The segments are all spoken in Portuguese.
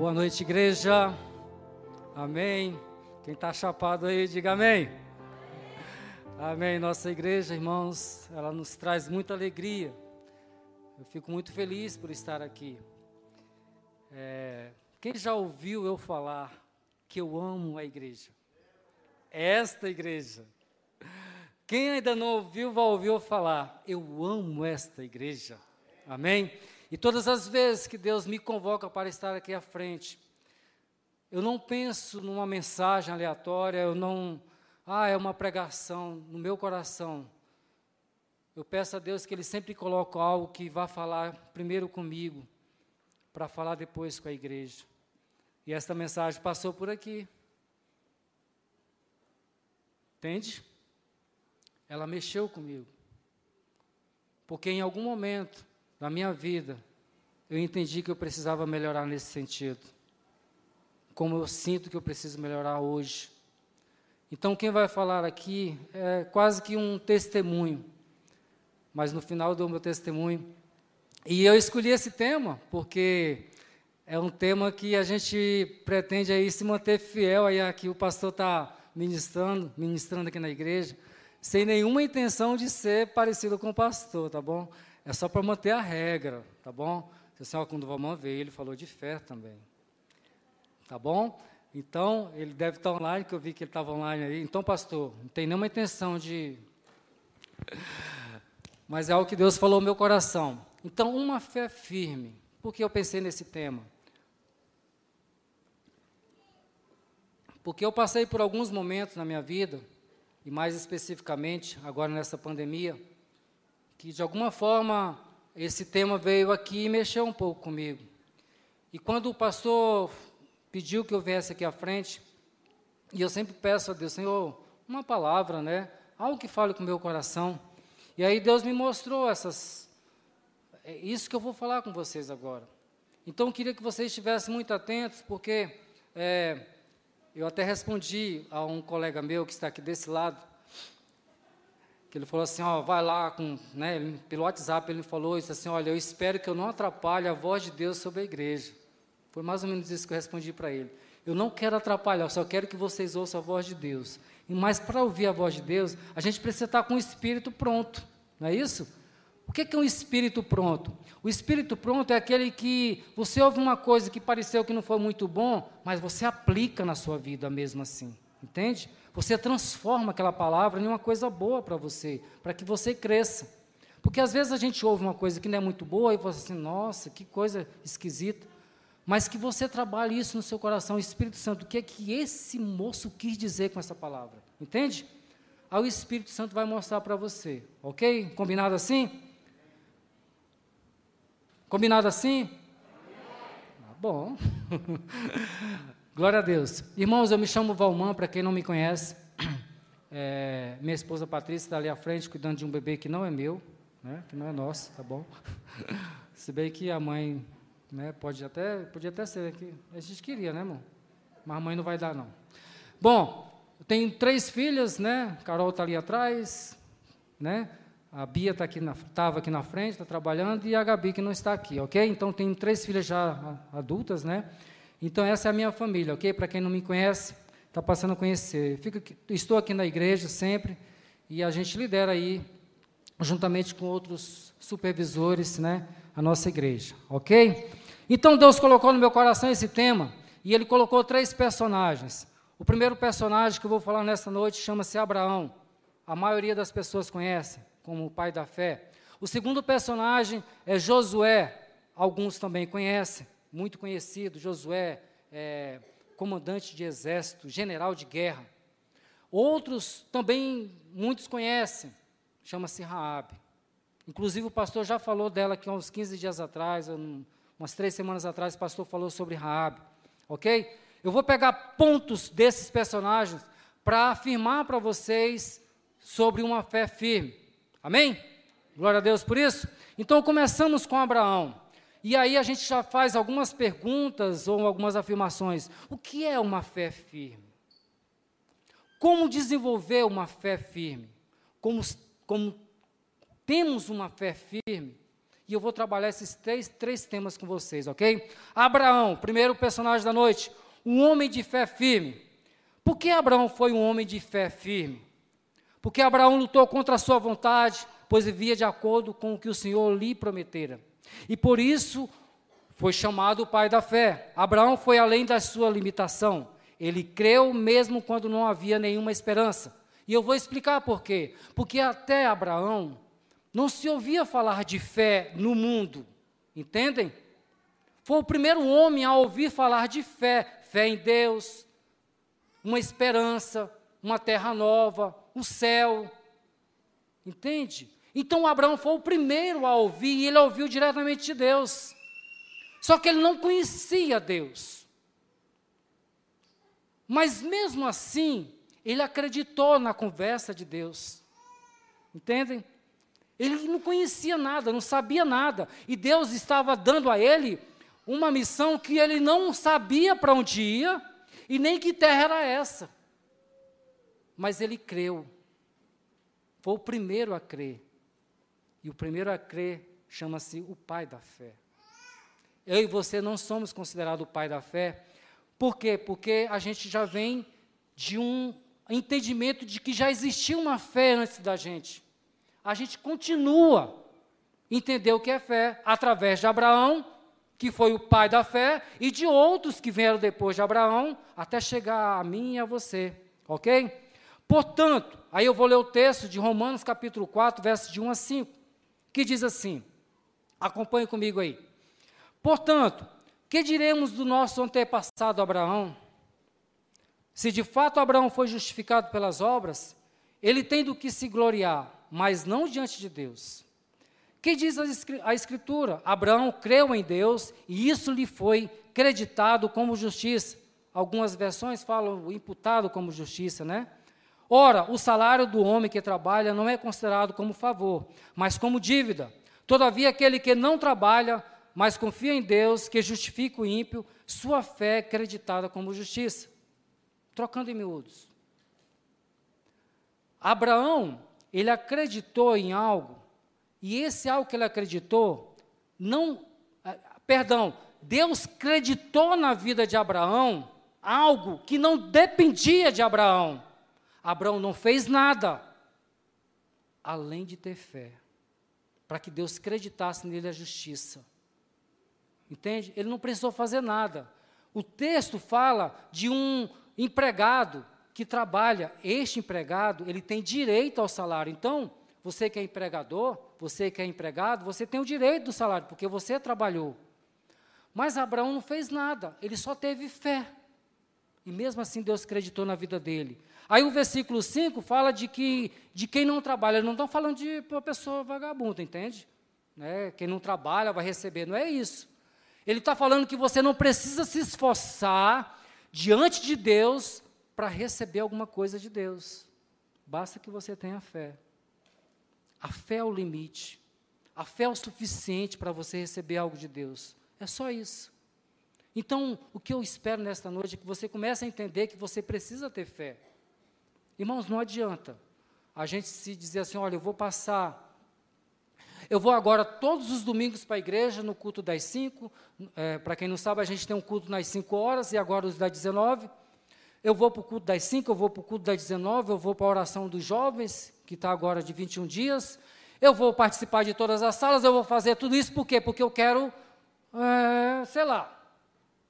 Boa noite, igreja. Amém. Quem está chapado aí, diga amém. Amém. Nossa igreja, irmãos, ela nos traz muita alegria. Eu fico muito feliz por estar aqui. É, quem já ouviu eu falar que eu amo a igreja? Esta igreja. Quem ainda não ouviu, vai ouvir eu falar. Eu amo esta igreja. Amém? E todas as vezes que Deus me convoca para estar aqui à frente, eu não penso numa mensagem aleatória, eu não, ah, é uma pregação no meu coração. Eu peço a Deus que Ele sempre coloque algo que vá falar primeiro comigo, para falar depois com a igreja. E esta mensagem passou por aqui. Entende? Ela mexeu comigo. Porque em algum momento na minha vida, eu entendi que eu precisava melhorar nesse sentido. Como eu sinto que eu preciso melhorar hoje. Então, quem vai falar aqui é quase que um testemunho. Mas no final do meu testemunho. E eu escolhi esse tema porque é um tema que a gente pretende aí se manter fiel aí aqui o pastor está ministrando, ministrando aqui na igreja, sem nenhuma intenção de ser parecido com o pastor, tá bom? É só para manter a regra, tá bom? Você sabe quando o Valmão veio, ele falou de fé também. Tá bom? Então, ele deve estar online, que eu vi que ele estava online aí. Então, pastor, não tem nenhuma intenção de. Mas é algo que Deus falou no meu coração. Então, uma fé firme. Por que eu pensei nesse tema? Porque eu passei por alguns momentos na minha vida, e mais especificamente agora nessa pandemia, que de alguma forma esse tema veio aqui e mexeu um pouco comigo. E quando o pastor pediu que eu viesse aqui à frente, e eu sempre peço a Deus, Senhor, uma palavra, né? Algo que fale com o meu coração. E aí Deus me mostrou essas. É isso que eu vou falar com vocês agora. Então eu queria que vocês estivessem muito atentos, porque é, eu até respondi a um colega meu que está aqui desse lado, que ele falou assim, ó, vai lá com, né, pelo WhatsApp ele falou isso assim, olha, eu espero que eu não atrapalhe a voz de Deus sobre a igreja. Foi mais ou menos isso que eu respondi para ele. Eu não quero atrapalhar, eu só quero que vocês ouçam a voz de Deus. E mas para ouvir a voz de Deus, a gente precisa estar com o espírito pronto, não é isso? O que é um espírito pronto? O espírito pronto é aquele que você ouve uma coisa que pareceu que não foi muito bom, mas você aplica na sua vida mesmo assim, entende? Você transforma aquela palavra em uma coisa boa para você, para que você cresça. Porque às vezes a gente ouve uma coisa que não é muito boa e fala assim, nossa, que coisa esquisita. Mas que você trabalhe isso no seu coração, Espírito Santo, o que é que esse moço quis dizer com essa palavra? Entende? Aí o Espírito Santo vai mostrar para você, ok? Combinado assim? Combinado assim? Ah, bom. Glória a Deus. Irmãos, eu me chamo Valmã, para quem não me conhece. É, minha esposa Patrícia está ali à frente cuidando de um bebê que não é meu, né, que não é nosso, tá bom? Se bem que a mãe né, pode até, podia até ser aqui. A gente queria, né, irmão? Mas a mãe não vai dar, não. Bom, eu tenho três filhas, né? Carol está ali atrás, né? A Bia está aqui estava aqui na frente, está trabalhando, e a Gabi que não está aqui, ok? Então tenho três filhas já adultas, né? Então, essa é a minha família, ok? Para quem não me conhece, está passando a conhecer. Fico, estou aqui na igreja sempre e a gente lidera aí, juntamente com outros supervisores, né, a nossa igreja, ok? Então, Deus colocou no meu coração esse tema e Ele colocou três personagens. O primeiro personagem que eu vou falar nesta noite chama-se Abraão. A maioria das pessoas conhece como o pai da fé. O segundo personagem é Josué. Alguns também conhecem muito conhecido, Josué, é, comandante de exército, general de guerra. Outros também muitos conhecem, chama-se Raabe. Inclusive o pastor já falou dela aqui uns 15 dias atrás, umas três semanas atrás, o pastor falou sobre Raabe, ok? Eu vou pegar pontos desses personagens para afirmar para vocês sobre uma fé firme. Amém? Glória a Deus por isso. Então começamos com Abraão. E aí a gente já faz algumas perguntas ou algumas afirmações. O que é uma fé firme? Como desenvolver uma fé firme? Como, como temos uma fé firme? e eu vou trabalhar esses três, três temas com vocês, ok? Abraão, primeiro personagem da noite, um homem de fé firme. Por que Abraão foi um homem de fé firme? Porque Abraão lutou contra a sua vontade, pois vivia de acordo com o que o Senhor lhe prometera. E por isso foi chamado o pai da fé. Abraão foi além da sua limitação. Ele creu mesmo quando não havia nenhuma esperança. E eu vou explicar por quê. Porque até Abraão não se ouvia falar de fé no mundo. Entendem? Foi o primeiro homem a ouvir falar de fé, fé em Deus, uma esperança, uma terra nova, o céu. Entende? Então Abraão foi o primeiro a ouvir, e ele ouviu diretamente de Deus. Só que ele não conhecia Deus. Mas mesmo assim, ele acreditou na conversa de Deus. Entendem? Ele não conhecia nada, não sabia nada. E Deus estava dando a ele uma missão que ele não sabia para onde ia e nem que terra era essa. Mas ele creu. Foi o primeiro a crer. E o primeiro a crer chama-se o pai da fé. Eu e você não somos considerados o pai da fé. Por quê? Porque a gente já vem de um entendimento de que já existia uma fé antes da gente. A gente continua a entender o que é fé através de Abraão, que foi o pai da fé, e de outros que vieram depois de Abraão, até chegar a mim e a você. Ok? Portanto, aí eu vou ler o texto de Romanos capítulo 4, versos de 1 a 5, que diz assim: acompanhe comigo aí. Portanto, que diremos do nosso antepassado Abraão? Se de fato Abraão foi justificado pelas obras, ele tem do que se gloriar, mas não diante de Deus. Que diz a Escritura? Abraão creu em Deus e isso lhe foi creditado como justiça. Algumas versões falam imputado como justiça, né? Ora, o salário do homem que trabalha não é considerado como favor, mas como dívida. Todavia, aquele que não trabalha, mas confia em Deus, que justifica o ímpio, sua fé é creditada como justiça trocando em miúdos. Abraão, ele acreditou em algo, e esse algo que ele acreditou, não, ah, perdão, Deus acreditou na vida de Abraão algo que não dependia de Abraão. Abraão não fez nada, além de ter fé, para que Deus acreditasse nele a justiça. Entende? Ele não precisou fazer nada. O texto fala de um empregado que trabalha, este empregado, ele tem direito ao salário. Então, você que é empregador, você que é empregado, você tem o direito do salário, porque você trabalhou. Mas Abraão não fez nada, ele só teve fé. E mesmo assim Deus acreditou na vida dele. Aí o versículo 5 fala de que de quem não trabalha, não estão falando de uma pessoa vagabunda, entende? Né? Quem não trabalha vai receber, não é isso. Ele está falando que você não precisa se esforçar diante de Deus para receber alguma coisa de Deus. Basta que você tenha fé. A fé é o limite. A fé é o suficiente para você receber algo de Deus. É só isso. Então, o que eu espero nesta noite é que você comece a entender que você precisa ter fé. Irmãos, não adianta a gente se dizer assim: olha, eu vou passar eu vou agora todos os domingos para a igreja, no culto das 5. É, para quem não sabe, a gente tem um culto nas 5 horas e agora os das 19. Eu vou para o culto das 5, eu vou para o culto das 19, eu vou para a oração dos jovens, que está agora de 21 dias. Eu vou participar de todas as salas, eu vou fazer tudo isso por quê? Porque eu quero, é, sei lá,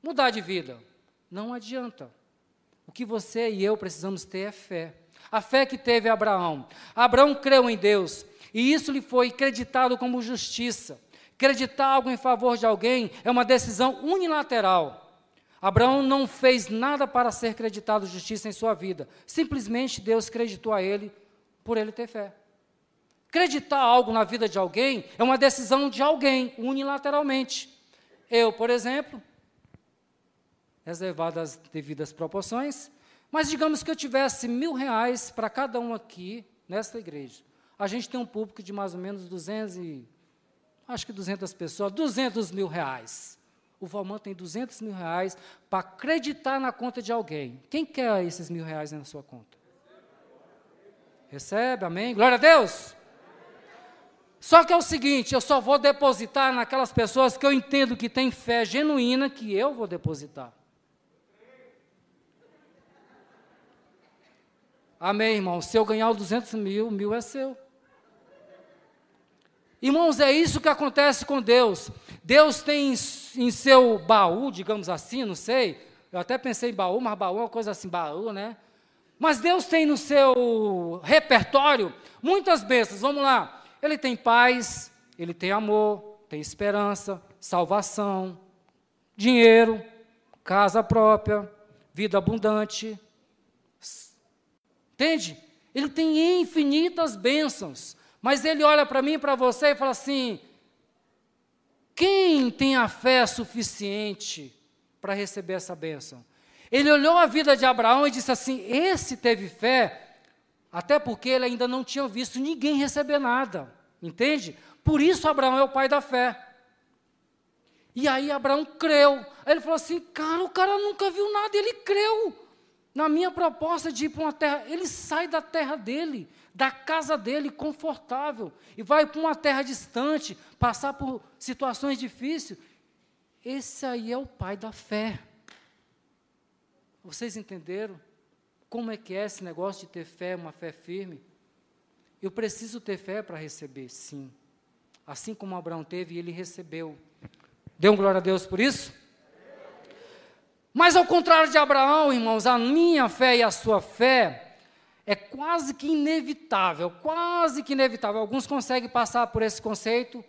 mudar de vida. Não adianta. O que você e eu precisamos ter é fé. A fé que teve Abraão. Abraão creu em Deus. E isso lhe foi creditado como justiça. Creditar algo em favor de alguém é uma decisão unilateral. Abraão não fez nada para ser creditado justiça em sua vida. Simplesmente Deus creditou a ele por ele ter fé. Creditar algo na vida de alguém é uma decisão de alguém, unilateralmente. Eu, por exemplo, reservado as devidas proporções, mas digamos que eu tivesse mil reais para cada um aqui nesta igreja. A gente tem um público de mais ou menos 200 e, acho que 200 pessoas, 200 mil reais. O Valmã tem 200 mil reais para acreditar na conta de alguém. Quem quer esses mil reais na sua conta? Recebe, amém? Glória a Deus! Só que é o seguinte, eu só vou depositar naquelas pessoas que eu entendo que têm fé genuína que eu vou depositar. Amém, irmão? Se eu ganhar os 200 mil, mil é seu. Irmãos, é isso que acontece com Deus. Deus tem em seu baú, digamos assim, não sei. Eu até pensei em baú, mas baú é uma coisa assim, baú, né? Mas Deus tem no seu repertório muitas bênçãos. Vamos lá. Ele tem paz, ele tem amor, tem esperança, salvação, dinheiro, casa própria, vida abundante. Entende? Ele tem infinitas bênçãos, mas ele olha para mim e para você e fala assim: quem tem a fé suficiente para receber essa bênção? Ele olhou a vida de Abraão e disse assim: esse teve fé até porque ele ainda não tinha visto ninguém receber nada. Entende? Por isso Abraão é o pai da fé. E aí Abraão creu. Aí ele falou assim: cara, o cara nunca viu nada, ele creu. Na minha proposta de ir para uma terra, ele sai da terra dele, da casa dele, confortável, e vai para uma terra distante, passar por situações difíceis. Esse aí é o pai da fé. Vocês entenderam? Como é que é esse negócio de ter fé, uma fé firme? Eu preciso ter fé para receber, sim. Assim como Abraão teve, ele recebeu. Deu um glória a Deus por isso? Mas ao contrário de Abraão, irmãos, a minha fé e a sua fé é quase que inevitável, quase que inevitável. Alguns conseguem passar por esse conceito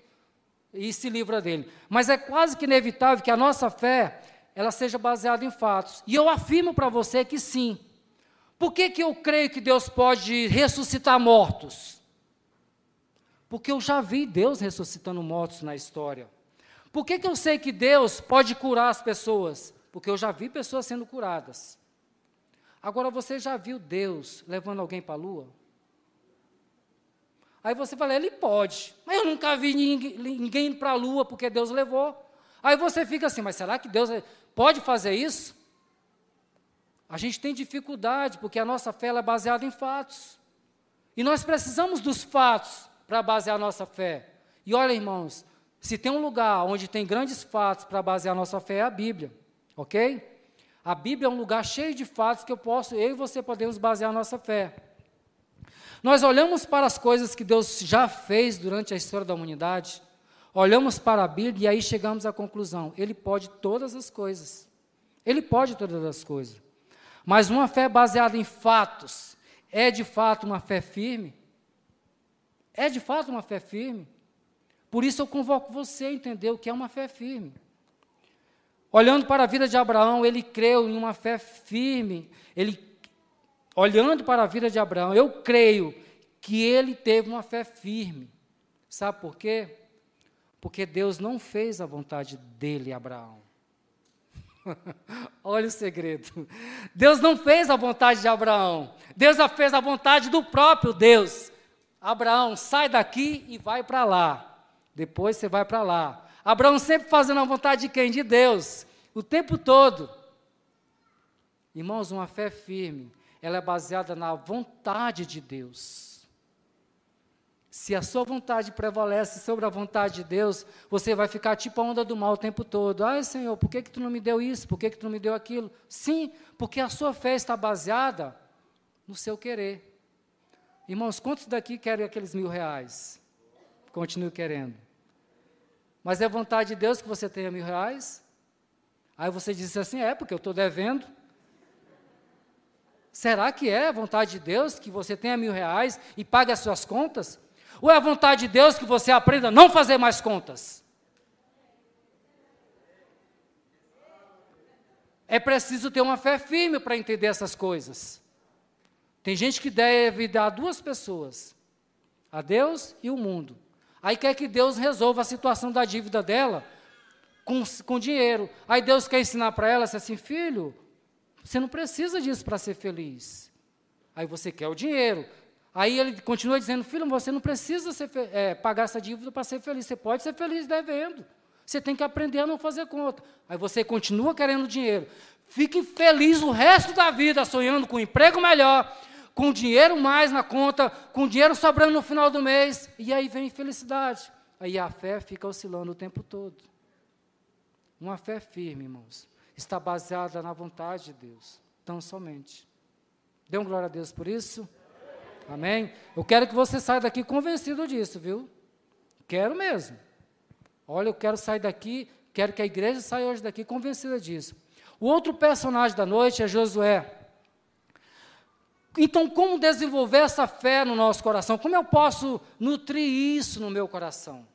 e se livra dele. Mas é quase que inevitável que a nossa fé ela seja baseada em fatos. E eu afirmo para você que sim. Por que, que eu creio que Deus pode ressuscitar mortos? Porque eu já vi Deus ressuscitando mortos na história. Por que, que eu sei que Deus pode curar as pessoas? Porque eu já vi pessoas sendo curadas. Agora, você já viu Deus levando alguém para a lua? Aí você fala, ele pode, mas eu nunca vi ninguém, ninguém indo para a lua porque Deus levou. Aí você fica assim, mas será que Deus pode fazer isso? A gente tem dificuldade, porque a nossa fé é baseada em fatos. E nós precisamos dos fatos para basear a nossa fé. E olha, irmãos, se tem um lugar onde tem grandes fatos para basear a nossa fé, é a Bíblia. Ok? A Bíblia é um lugar cheio de fatos que eu posso, eu e você podemos basear nossa fé. Nós olhamos para as coisas que Deus já fez durante a história da humanidade, olhamos para a Bíblia e aí chegamos à conclusão: Ele pode todas as coisas. Ele pode todas as coisas. Mas uma fé baseada em fatos é de fato uma fé firme? É de fato uma fé firme? Por isso eu convoco você a entender o que é uma fé firme. Olhando para a vida de Abraão, ele creu em uma fé firme. Ele, olhando para a vida de Abraão, eu creio que ele teve uma fé firme. Sabe por quê? Porque Deus não fez a vontade dele, Abraão. Olha o segredo. Deus não fez a vontade de Abraão. Deus fez a vontade do próprio Deus. Abraão, sai daqui e vai para lá. Depois você vai para lá. Abraão sempre fazendo a vontade de quem? De Deus. O tempo todo. Irmãos, uma fé firme, ela é baseada na vontade de Deus. Se a sua vontade prevalece sobre a vontade de Deus, você vai ficar tipo a onda do mal o tempo todo. Ai, Senhor, por que, que tu não me deu isso? Por que, que tu não me deu aquilo? Sim, porque a sua fé está baseada no seu querer. Irmãos, quantos daqui querem aqueles mil reais? Continue querendo. Mas é vontade de Deus que você tenha mil reais? Aí você diz assim: é, porque eu estou devendo. Será que é vontade de Deus que você tenha mil reais e pague as suas contas? Ou é vontade de Deus que você aprenda a não fazer mais contas? É preciso ter uma fé firme para entender essas coisas. Tem gente que deve dar a duas pessoas, a Deus e o mundo. Aí quer que Deus resolva a situação da dívida dela com, com dinheiro. Aí Deus quer ensinar para ela assim, filho, você não precisa disso para ser feliz. Aí você quer o dinheiro. Aí ele continua dizendo: Filho, você não precisa ser, é, pagar essa dívida para ser feliz. Você pode ser feliz devendo. Você tem que aprender a não fazer conta. Aí você continua querendo dinheiro. Fique feliz o resto da vida, sonhando com um emprego melhor, com dinheiro mais na conta, com dinheiro sobrando no final do mês, e aí vem felicidade. Aí a fé fica oscilando o tempo todo. Uma fé firme, irmãos, está baseada na vontade de Deus, tão somente. Dê um glória a Deus por isso. Amém? Eu quero que você saia daqui convencido disso, viu? Quero mesmo. Olha, eu quero sair daqui, quero que a igreja saia hoje daqui convencida disso. O outro personagem da noite é Josué. Então, como desenvolver essa fé no nosso coração? Como eu posso nutrir isso no meu coração?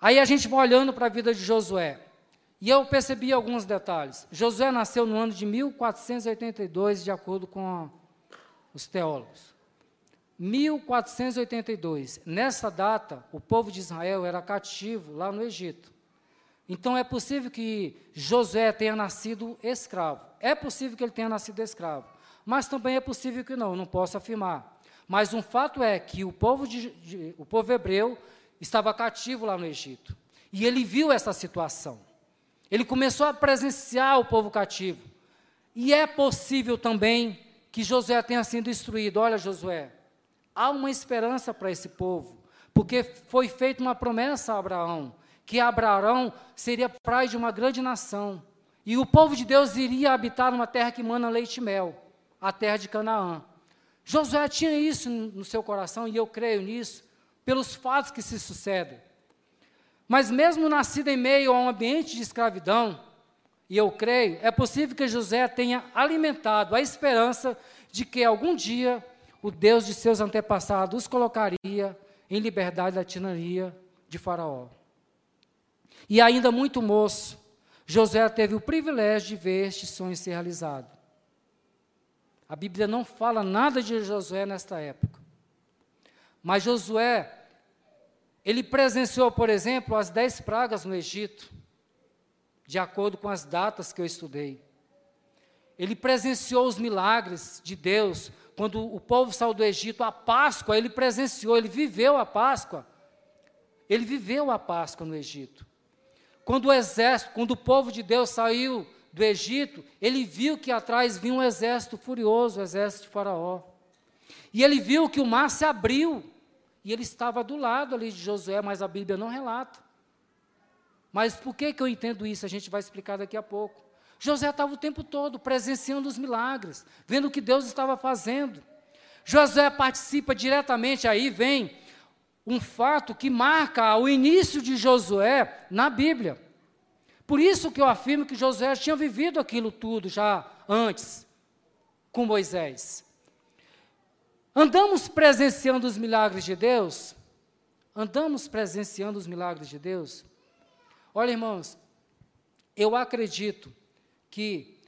Aí a gente vai olhando para a vida de Josué. E eu percebi alguns detalhes. Josué nasceu no ano de 1482, de acordo com os teólogos. 1482. Nessa data, o povo de Israel era cativo lá no Egito. Então é possível que Josué tenha nascido escravo. É possível que ele tenha nascido escravo. Mas também é possível que não, não posso afirmar. Mas um fato é que o povo, de, de, o povo hebreu estava cativo lá no Egito. E ele viu essa situação. Ele começou a presenciar o povo cativo. E é possível também que Josué tenha sido instruído: olha, Josué, há uma esperança para esse povo, porque foi feita uma promessa a Abraão que Abraão seria pai de uma grande nação. E o povo de Deus iria habitar numa terra que mana leite e mel, a terra de Canaã. Josué tinha isso no seu coração, e eu creio nisso, pelos fatos que se sucedem. Mas mesmo nascido em meio a um ambiente de escravidão, e eu creio, é possível que José tenha alimentado a esperança de que algum dia o Deus de seus antepassados os colocaria em liberdade da tirania de Faraó. E ainda muito moço, José teve o privilégio de ver este sonho ser realizado. A Bíblia não fala nada de Josué nesta época. Mas Josué, ele presenciou, por exemplo, as dez pragas no Egito, de acordo com as datas que eu estudei. Ele presenciou os milagres de Deus, quando o povo saiu do Egito, a Páscoa, ele presenciou, ele viveu a Páscoa. Ele viveu a Páscoa no Egito. Quando o exército, quando o povo de Deus saiu do Egito, ele viu que atrás vinha um exército furioso, o exército de Faraó. E ele viu que o mar se abriu, e ele estava do lado ali de Josué, mas a Bíblia não relata. Mas por que, que eu entendo isso? A gente vai explicar daqui a pouco. José estava o tempo todo presenciando os milagres, vendo o que Deus estava fazendo. José participa diretamente, aí vem um fato que marca o início de Josué na Bíblia. Por isso que eu afirmo que Josué tinha vivido aquilo tudo já antes com Moisés. Andamos presenciando os milagres de Deus? Andamos presenciando os milagres de Deus? Olha, irmãos, eu acredito que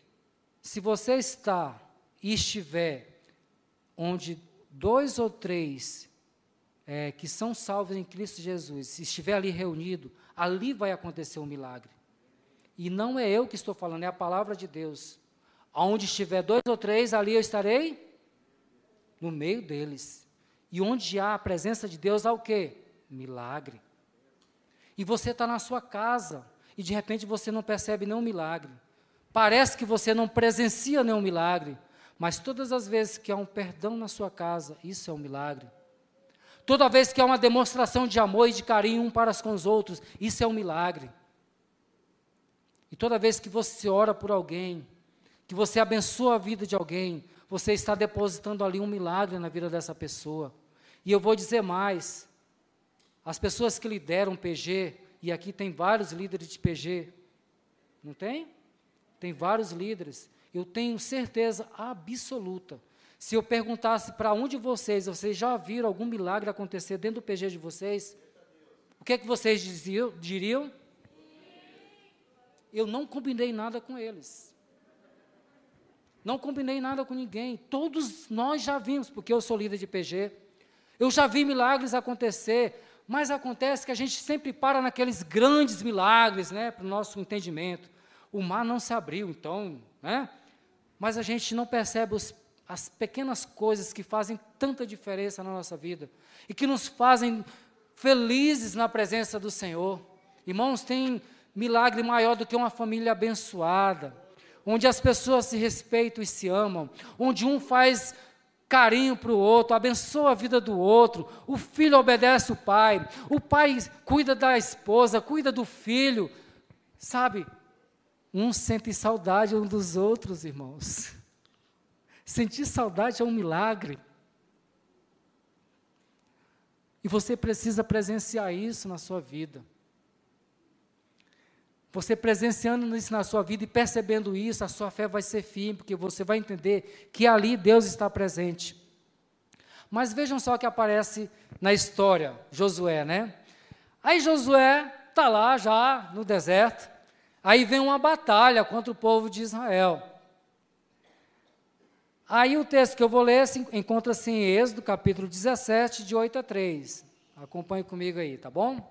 se você está e estiver onde dois ou três é, que são salvos em Cristo Jesus, se estiver ali reunido, ali vai acontecer um milagre. E não é eu que estou falando, é a palavra de Deus. Onde estiver dois ou três, ali eu estarei no meio deles. E onde há a presença de Deus, há o quê? Milagre. E você está na sua casa, e de repente você não percebe nenhum milagre. Parece que você não presencia nenhum milagre, mas todas as vezes que há um perdão na sua casa, isso é um milagre. Toda vez que há uma demonstração de amor e de carinho um para com os outros, isso é um milagre. E toda vez que você ora por alguém, que você abençoa a vida de alguém, você está depositando ali um milagre na vida dessa pessoa. E eu vou dizer mais: as pessoas que lideram PG, e aqui tem vários líderes de PG, não tem? Tem vários líderes. Eu tenho certeza absoluta se eu perguntasse para um de vocês, vocês já viram algum milagre acontecer dentro do PG de vocês? O que é que vocês diziam, diriam? Eu não combinei nada com eles. Não combinei nada com ninguém. Todos nós já vimos, porque eu sou líder de PG. Eu já vi milagres acontecer, mas acontece que a gente sempre para naqueles grandes milagres, né, para o nosso entendimento. O mar não se abriu, então, né? Mas a gente não percebe os as pequenas coisas que fazem tanta diferença na nossa vida e que nos fazem felizes na presença do Senhor. Irmãos, tem milagre maior do que uma família abençoada, onde as pessoas se respeitam e se amam, onde um faz carinho para o outro, abençoa a vida do outro, o filho obedece o pai, o pai cuida da esposa, cuida do filho, sabe? Um sente saudade um dos outros, irmãos. Sentir saudade é um milagre. E você precisa presenciar isso na sua vida. Você presenciando isso na sua vida e percebendo isso, a sua fé vai ser firme, porque você vai entender que ali Deus está presente. Mas vejam só o que aparece na história, Josué, né? Aí Josué está lá já no deserto, aí vem uma batalha contra o povo de Israel. Aí o texto que eu vou ler encontra-se em Êxodo, capítulo 17, de 8 a 3. Acompanhe comigo aí, tá bom?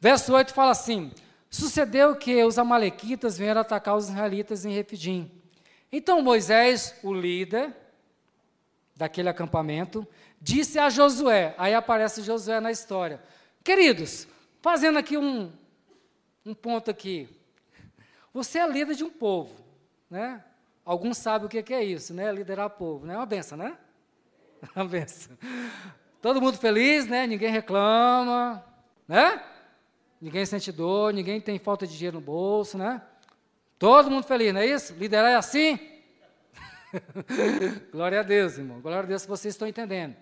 Verso 8 fala assim: Sucedeu que os amalequitas vieram atacar os israelitas em Refidim. Então Moisés, o líder daquele acampamento, disse a Josué, aí aparece Josué na história. Queridos, fazendo aqui um, um ponto aqui. Você é líder de um povo, né? Alguns sabem o que é isso, né? Liderar povo, né? É uma benção, né? Uma benção. Todo mundo feliz, né? Ninguém reclama, né? Ninguém sente dor, ninguém tem falta de dinheiro no bolso, né? Todo mundo feliz, não é isso? Liderar é assim? Glória a Deus, irmão. Glória a Deus que vocês estão entendendo.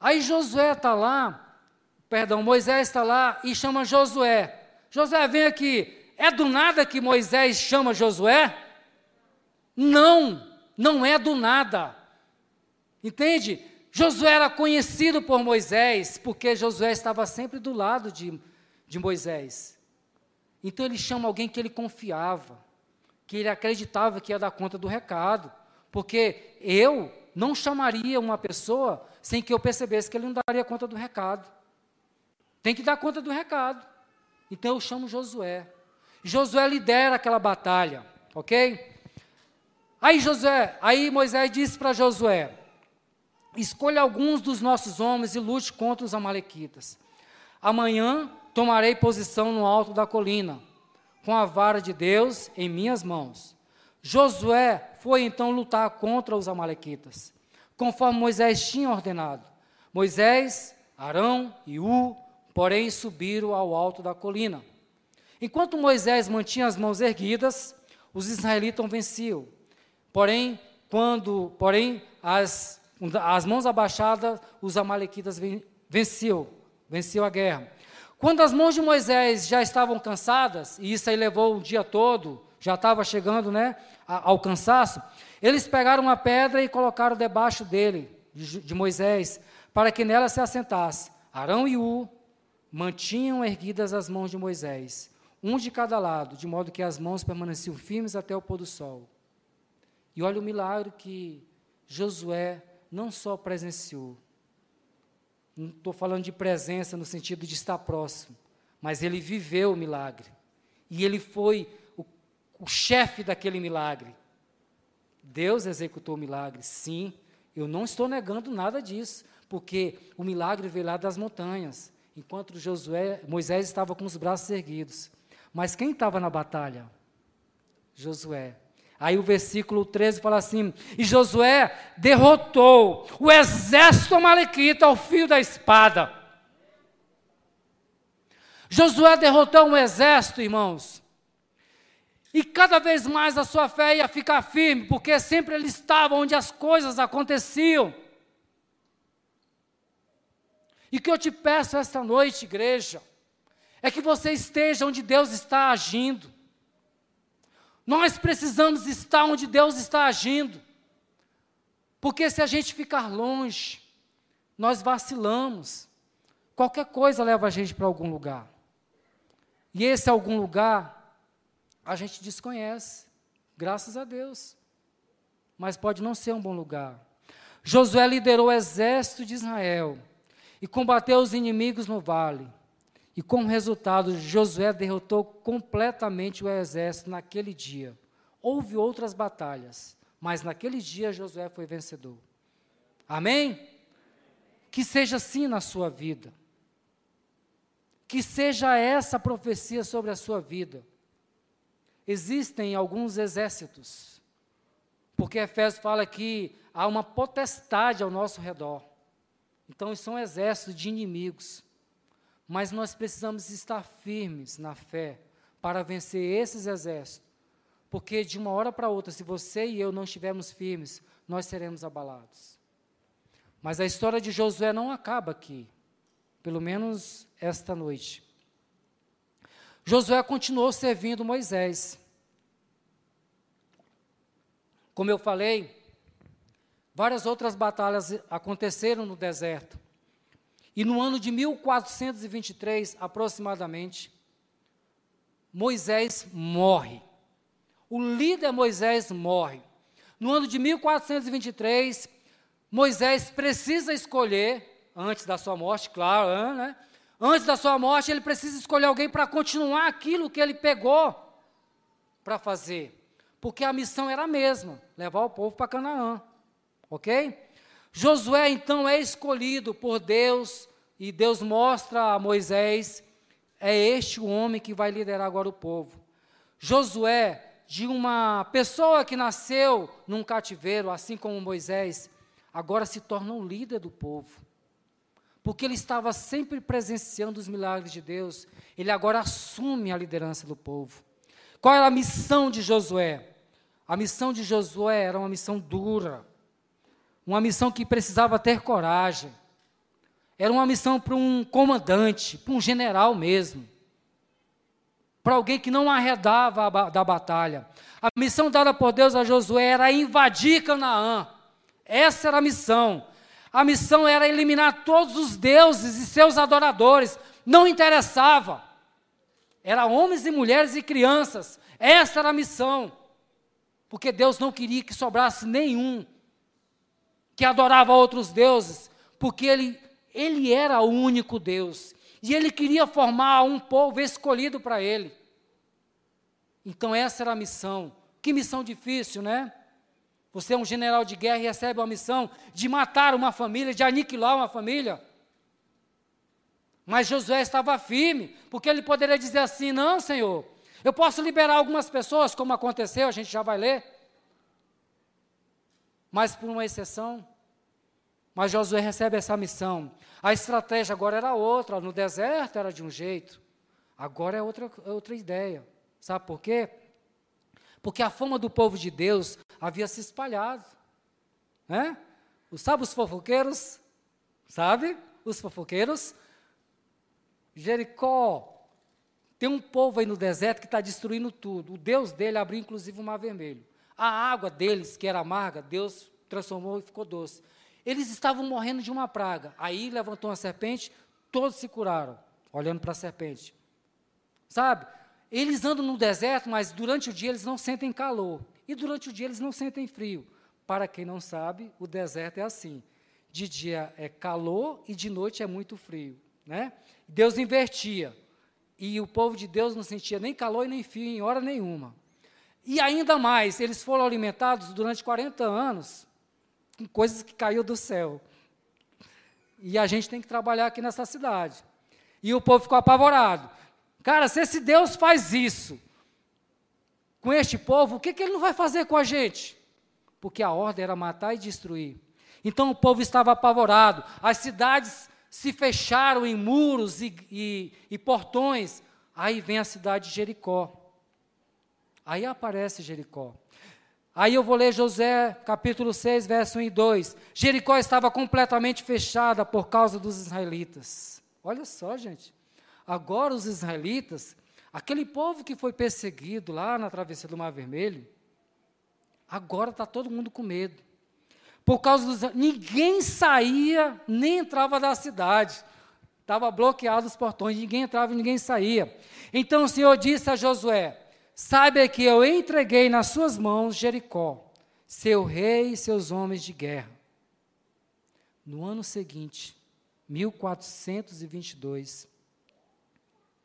Aí Josué está lá, perdão, Moisés está lá e chama Josué. Josué, vem aqui. É do nada que Moisés chama Josué? Não, não é do nada. Entende? Josué era conhecido por Moisés, porque Josué estava sempre do lado de, de Moisés. Então ele chama alguém que ele confiava, que ele acreditava que ia dar conta do recado. Porque eu não chamaria uma pessoa sem que eu percebesse que ele não daria conta do recado. Tem que dar conta do recado. Então eu chamo Josué. Josué lidera aquela batalha, ok? Aí Josué, aí Moisés disse para Josué: Escolha alguns dos nossos homens e lute contra os amalequitas. Amanhã tomarei posição no alto da colina, com a vara de Deus em minhas mãos. Josué foi então lutar contra os amalequitas, conforme Moisés tinha ordenado. Moisés, Arão e U, porém, subiram ao alto da colina. Enquanto Moisés mantinha as mãos erguidas, os israelitas venciam. Porém, quando, porém, as, as mãos abaixadas, os amalequitas venciam, venciam a guerra. Quando as mãos de Moisés já estavam cansadas, e isso aí levou o dia todo, já estava chegando né, ao cansaço, eles pegaram uma pedra e colocaram debaixo dele, de, de Moisés, para que nela se assentasse. Arão e U mantinham erguidas as mãos de Moisés, um de cada lado, de modo que as mãos permaneciam firmes até o pôr do sol. E olha o milagre que Josué não só presenciou, não estou falando de presença no sentido de estar próximo, mas ele viveu o milagre. E ele foi o, o chefe daquele milagre. Deus executou o milagre, sim. Eu não estou negando nada disso, porque o milagre veio lá das montanhas, enquanto Josué, Moisés estava com os braços erguidos. Mas quem estava na batalha? Josué. Aí o versículo 13 fala assim: E Josué derrotou o exército amalequita ao fio da espada. Josué derrotou um exército, irmãos. E cada vez mais a sua fé ia ficar firme, porque sempre ele estava onde as coisas aconteciam. E o que eu te peço esta noite, igreja, é que você esteja onde Deus está agindo. Nós precisamos estar onde Deus está agindo. Porque se a gente ficar longe, nós vacilamos. Qualquer coisa leva a gente para algum lugar. E esse algum lugar a gente desconhece, graças a Deus. Mas pode não ser um bom lugar. Josué liderou o exército de Israel e combateu os inimigos no vale. E como resultado, Josué derrotou completamente o exército naquele dia. Houve outras batalhas, mas naquele dia Josué foi vencedor. Amém? Que seja assim na sua vida. Que seja essa profecia sobre a sua vida. existem alguns exércitos. Porque Efésios fala que há uma potestade ao nosso redor. Então, são exércitos de inimigos. Mas nós precisamos estar firmes na fé para vencer esses exércitos. Porque de uma hora para outra, se você e eu não estivermos firmes, nós seremos abalados. Mas a história de Josué não acaba aqui, pelo menos esta noite. Josué continuou servindo Moisés. Como eu falei, várias outras batalhas aconteceram no deserto. E no ano de 1423, aproximadamente, Moisés morre. O líder Moisés morre. No ano de 1423, Moisés precisa escolher, antes da sua morte, claro, né? Antes da sua morte, ele precisa escolher alguém para continuar aquilo que ele pegou para fazer. Porque a missão era a mesma: levar o povo para Canaã. Ok? Josué, então, é escolhido por Deus, e Deus mostra a Moisés: é este o homem que vai liderar agora o povo. Josué, de uma pessoa que nasceu num cativeiro, assim como Moisés, agora se torna um líder do povo. Porque ele estava sempre presenciando os milagres de Deus, ele agora assume a liderança do povo. Qual era a missão de Josué? A missão de Josué era uma missão dura, uma missão que precisava ter coragem. Era uma missão para um comandante, para um general mesmo. Para alguém que não arredava da batalha. A missão dada por Deus a Josué era invadir Canaã. Essa era a missão. A missão era eliminar todos os deuses e seus adoradores. Não interessava. Era homens e mulheres e crianças. Essa era a missão. Porque Deus não queria que sobrasse nenhum que adorava outros deuses, porque ele, ele era o único Deus. E ele queria formar um povo escolhido para ele. Então essa era a missão. Que missão difícil, né? Você é um general de guerra e recebe uma missão de matar uma família, de aniquilar uma família. Mas Josué estava firme, porque ele poderia dizer assim: não, Senhor, eu posso liberar algumas pessoas, como aconteceu, a gente já vai ler. Mas por uma exceção. Mas Josué recebe essa missão. A estratégia agora era outra, no deserto era de um jeito. Agora é outra, é outra ideia. Sabe por quê? Porque a fama do povo de Deus havia se espalhado. Né? Sabe os fofoqueiros? Sabe? Os fofoqueiros? Jericó. Tem um povo aí no deserto que está destruindo tudo. O Deus dele abriu inclusive o mar vermelho. A água deles, que era amarga, Deus transformou e ficou doce. Eles estavam morrendo de uma praga. Aí levantou uma serpente, todos se curaram, olhando para a serpente. Sabe? Eles andam no deserto, mas durante o dia eles não sentem calor. E durante o dia eles não sentem frio. Para quem não sabe, o deserto é assim. De dia é calor e de noite é muito frio. Né? Deus invertia. E o povo de Deus não sentia nem calor e nem frio em hora nenhuma. E ainda mais, eles foram alimentados durante 40 anos com coisas que caiu do céu. E a gente tem que trabalhar aqui nessa cidade. E o povo ficou apavorado. Cara, se esse Deus faz isso com este povo, o que, que ele não vai fazer com a gente? Porque a ordem era matar e destruir. Então o povo estava apavorado. As cidades se fecharam em muros e, e, e portões. Aí vem a cidade de Jericó. Aí aparece Jericó. Aí eu vou ler José, capítulo 6, verso 1 e 2. Jericó estava completamente fechada por causa dos israelitas. Olha só, gente. Agora os israelitas, aquele povo que foi perseguido lá na travessia do Mar Vermelho, agora está todo mundo com medo. Por causa dos. Ninguém saía nem entrava da cidade. Estava bloqueado os portões, ninguém entrava e ninguém saía. Então o Senhor disse a Josué: Saiba que eu entreguei nas suas mãos Jericó, seu rei e seus homens de guerra. No ano seguinte, 1422,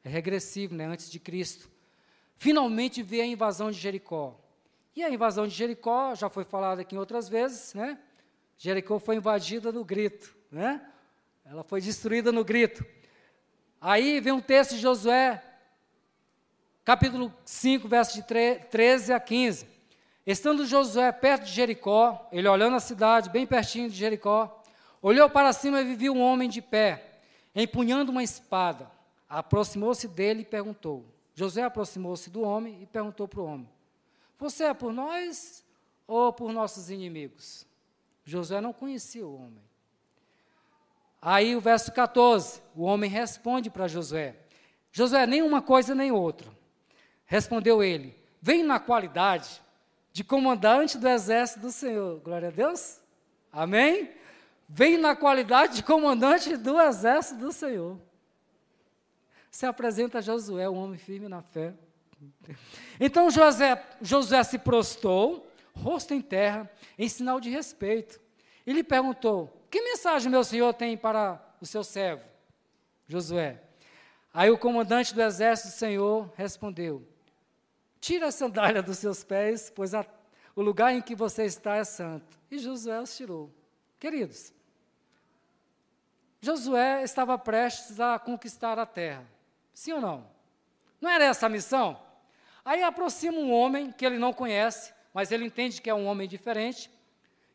é regressivo, né, antes de Cristo, finalmente veio a invasão de Jericó. E a invasão de Jericó, já foi falado aqui em outras vezes, né? Jericó foi invadida no grito, né? Ela foi destruída no grito. Aí vem um texto de Josué capítulo 5, versos de 13 a 15. Estando Josué perto de Jericó, ele olhando a cidade, bem pertinho de Jericó, olhou para cima e viu um homem de pé, empunhando uma espada. Aproximou-se dele e perguntou. Josué aproximou-se do homem e perguntou para o homem: Você é por nós ou por nossos inimigos? Josué não conhecia o homem. Aí o verso 14, o homem responde para Josué: Josué, nem uma coisa nem outra. Respondeu ele: Vem na qualidade de comandante do exército do Senhor. Glória a Deus. Amém? Vem na qualidade de comandante do exército do Senhor. Se apresenta Josué, um homem firme na fé. Então José, Josué se prostou, rosto em terra, em sinal de respeito. E lhe perguntou: que mensagem meu senhor tem para o seu servo? Josué. Aí o comandante do exército do Senhor respondeu: Tira a sandália dos seus pés, pois a, o lugar em que você está é santo. E Josué os tirou. Queridos, Josué estava prestes a conquistar a terra. Sim ou não? Não era essa a missão? Aí aproxima um homem que ele não conhece, mas ele entende que é um homem diferente,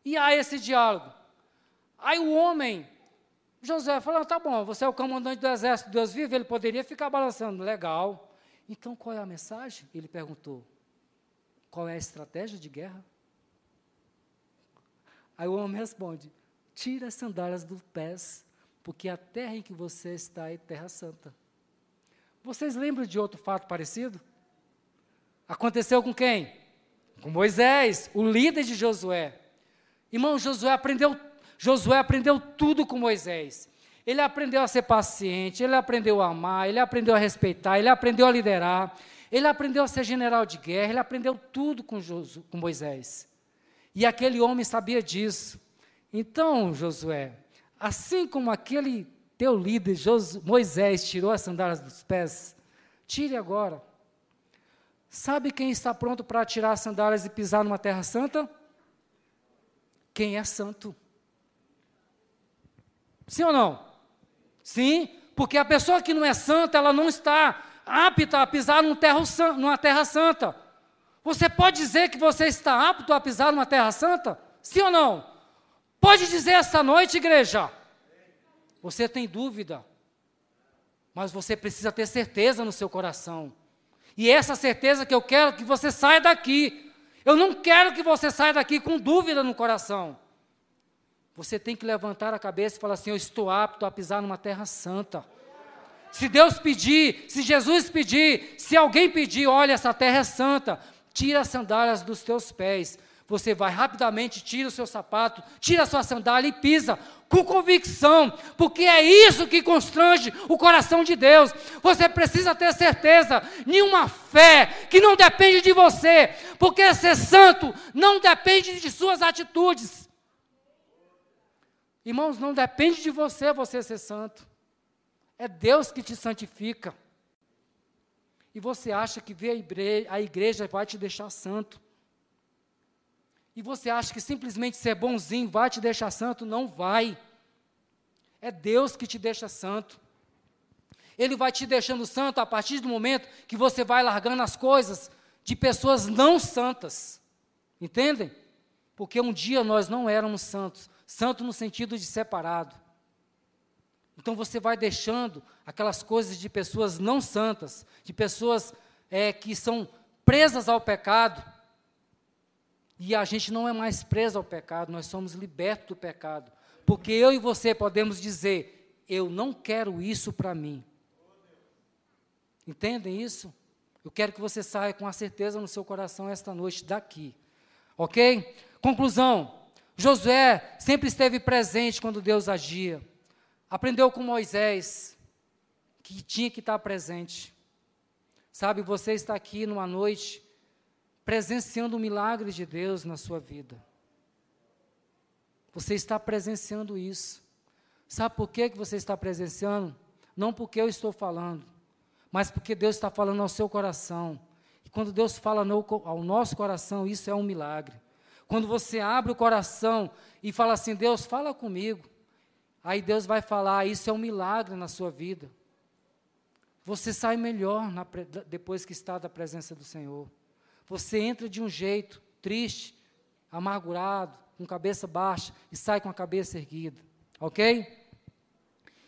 e há esse diálogo. Aí o homem, José, falou: tá bom, você é o comandante do exército, Deus vive, ele poderia ficar balançando, legal. Então qual é a mensagem? Ele perguntou: qual é a estratégia de guerra? Aí o homem responde: tira as sandálias dos pés, porque a terra em que você está é terra santa. Vocês lembram de outro fato parecido? Aconteceu com quem? Com Moisés, o líder de Josué. Irmão, Josué aprendeu Josué aprendeu tudo com Moisés. Ele aprendeu a ser paciente, ele aprendeu a amar, ele aprendeu a respeitar, ele aprendeu a liderar, ele aprendeu a ser general de guerra, ele aprendeu tudo com, com Moisés. E aquele homem sabia disso. Então, Josué, assim como aquele teu líder, Moisés, tirou as sandálias dos pés, tire agora. Sabe quem está pronto para tirar as sandálias e pisar numa terra santa? Quem é santo. Sim ou não? Sim, porque a pessoa que não é santa, ela não está apta a pisar numa terra, numa terra santa. Você pode dizer que você está apto a pisar numa terra santa? Sim ou não? Pode dizer essa noite, igreja. Você tem dúvida, mas você precisa ter certeza no seu coração. E essa certeza que eu quero que você saia daqui. Eu não quero que você saia daqui com dúvida no coração. Você tem que levantar a cabeça e falar assim: Eu estou apto a pisar numa terra santa. Se Deus pedir, se Jesus pedir, se alguém pedir, olha, essa terra é santa, tira as sandálias dos teus pés. Você vai rapidamente, tira o seu sapato, tira a sua sandália e pisa com convicção, porque é isso que constrange o coração de Deus. Você precisa ter certeza, nenhuma fé que não depende de você, porque ser santo não depende de suas atitudes. Irmãos, não depende de você você ser santo. É Deus que te santifica. E você acha que ver a igreja vai te deixar santo. E você acha que simplesmente ser bonzinho vai te deixar santo? Não vai. É Deus que te deixa santo. Ele vai te deixando santo a partir do momento que você vai largando as coisas de pessoas não santas. Entendem? Porque um dia nós não éramos santos, santo no sentido de separado. Então você vai deixando aquelas coisas de pessoas não santas, de pessoas é, que são presas ao pecado. E a gente não é mais preso ao pecado, nós somos libertos do pecado. Porque eu e você podemos dizer: eu não quero isso para mim. Entendem isso? Eu quero que você saia com a certeza no seu coração esta noite daqui. Ok? Conclusão. Josué sempre esteve presente quando Deus agia. Aprendeu com Moisés que tinha que estar presente. Sabe, você está aqui numa noite presenciando o milagre de Deus na sua vida. Você está presenciando isso. Sabe por que, que você está presenciando? Não porque eu estou falando, mas porque Deus está falando ao seu coração. E quando Deus fala no, ao nosso coração, isso é um milagre. Quando você abre o coração e fala assim: Deus, fala comigo. Aí Deus vai falar: Isso é um milagre na sua vida. você sai melhor na, depois que está da presença do Senhor. Você entra de um jeito triste, amargurado, com cabeça baixa e sai com a cabeça erguida. Ok?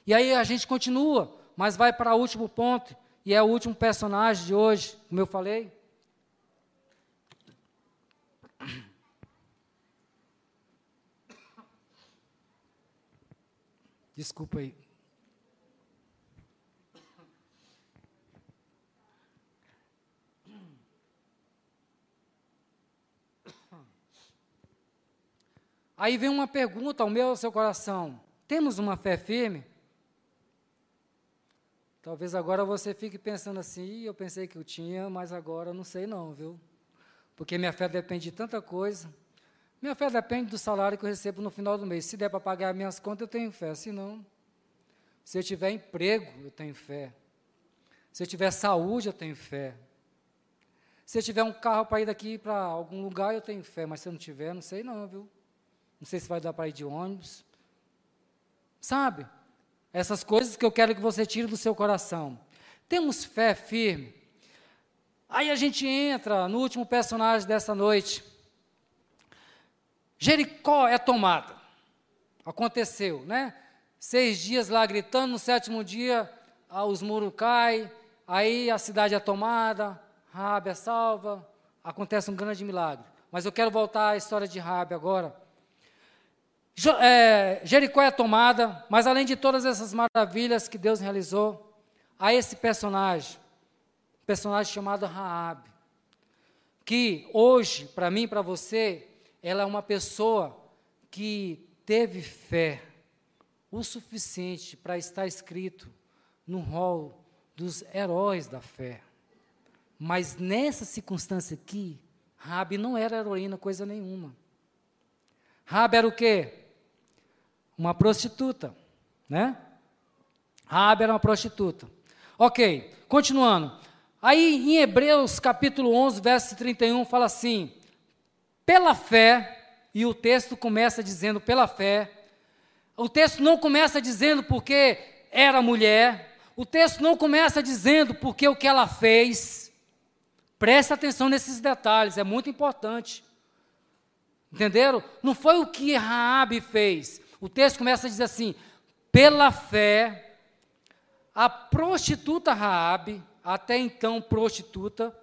E aí a gente continua, mas vai para o último ponto, e é o último personagem de hoje, como eu falei. Desculpa aí. Aí vem uma pergunta ao meu ao seu coração: temos uma fé firme? Talvez agora você fique pensando assim, eu pensei que eu tinha, mas agora não sei não, viu? Porque minha fé depende de tanta coisa. Minha fé depende do salário que eu recebo no final do mês. Se der para pagar minhas contas, eu tenho fé. Se não, se eu tiver emprego, eu tenho fé. Se eu tiver saúde, eu tenho fé. Se eu tiver um carro para ir daqui para algum lugar, eu tenho fé. Mas se eu não tiver, não sei não, viu? Não sei se vai dar para ir de ônibus. Sabe? Essas coisas que eu quero que você tire do seu coração. Temos fé firme. Aí a gente entra no último personagem dessa noite. Jericó é tomada. Aconteceu, né? Seis dias lá gritando, no sétimo dia ah, os muros caem, aí a cidade é tomada, Rabi é salva, acontece um grande milagre. Mas eu quero voltar à história de Rabi agora é, Jericó é tomada, mas além de todas essas maravilhas que Deus realizou, há esse personagem, personagem chamado Raab, que hoje, para mim e para você, ela é uma pessoa que teve fé o suficiente para estar escrito no rol dos heróis da fé. Mas nessa circunstância aqui, Rabi não era heroína coisa nenhuma. Rabi era o quê? uma prostituta, né? Raabe era uma prostituta. Ok, continuando. Aí em Hebreus capítulo 11, verso 31, fala assim: pela fé, e o texto começa dizendo pela fé. O texto não começa dizendo porque era mulher. O texto não começa dizendo porque o que ela fez. Preste atenção nesses detalhes, é muito importante. Entenderam? Não foi o que Raabe fez. O texto começa a dizer assim: pela fé, a prostituta Raabe, até então prostituta,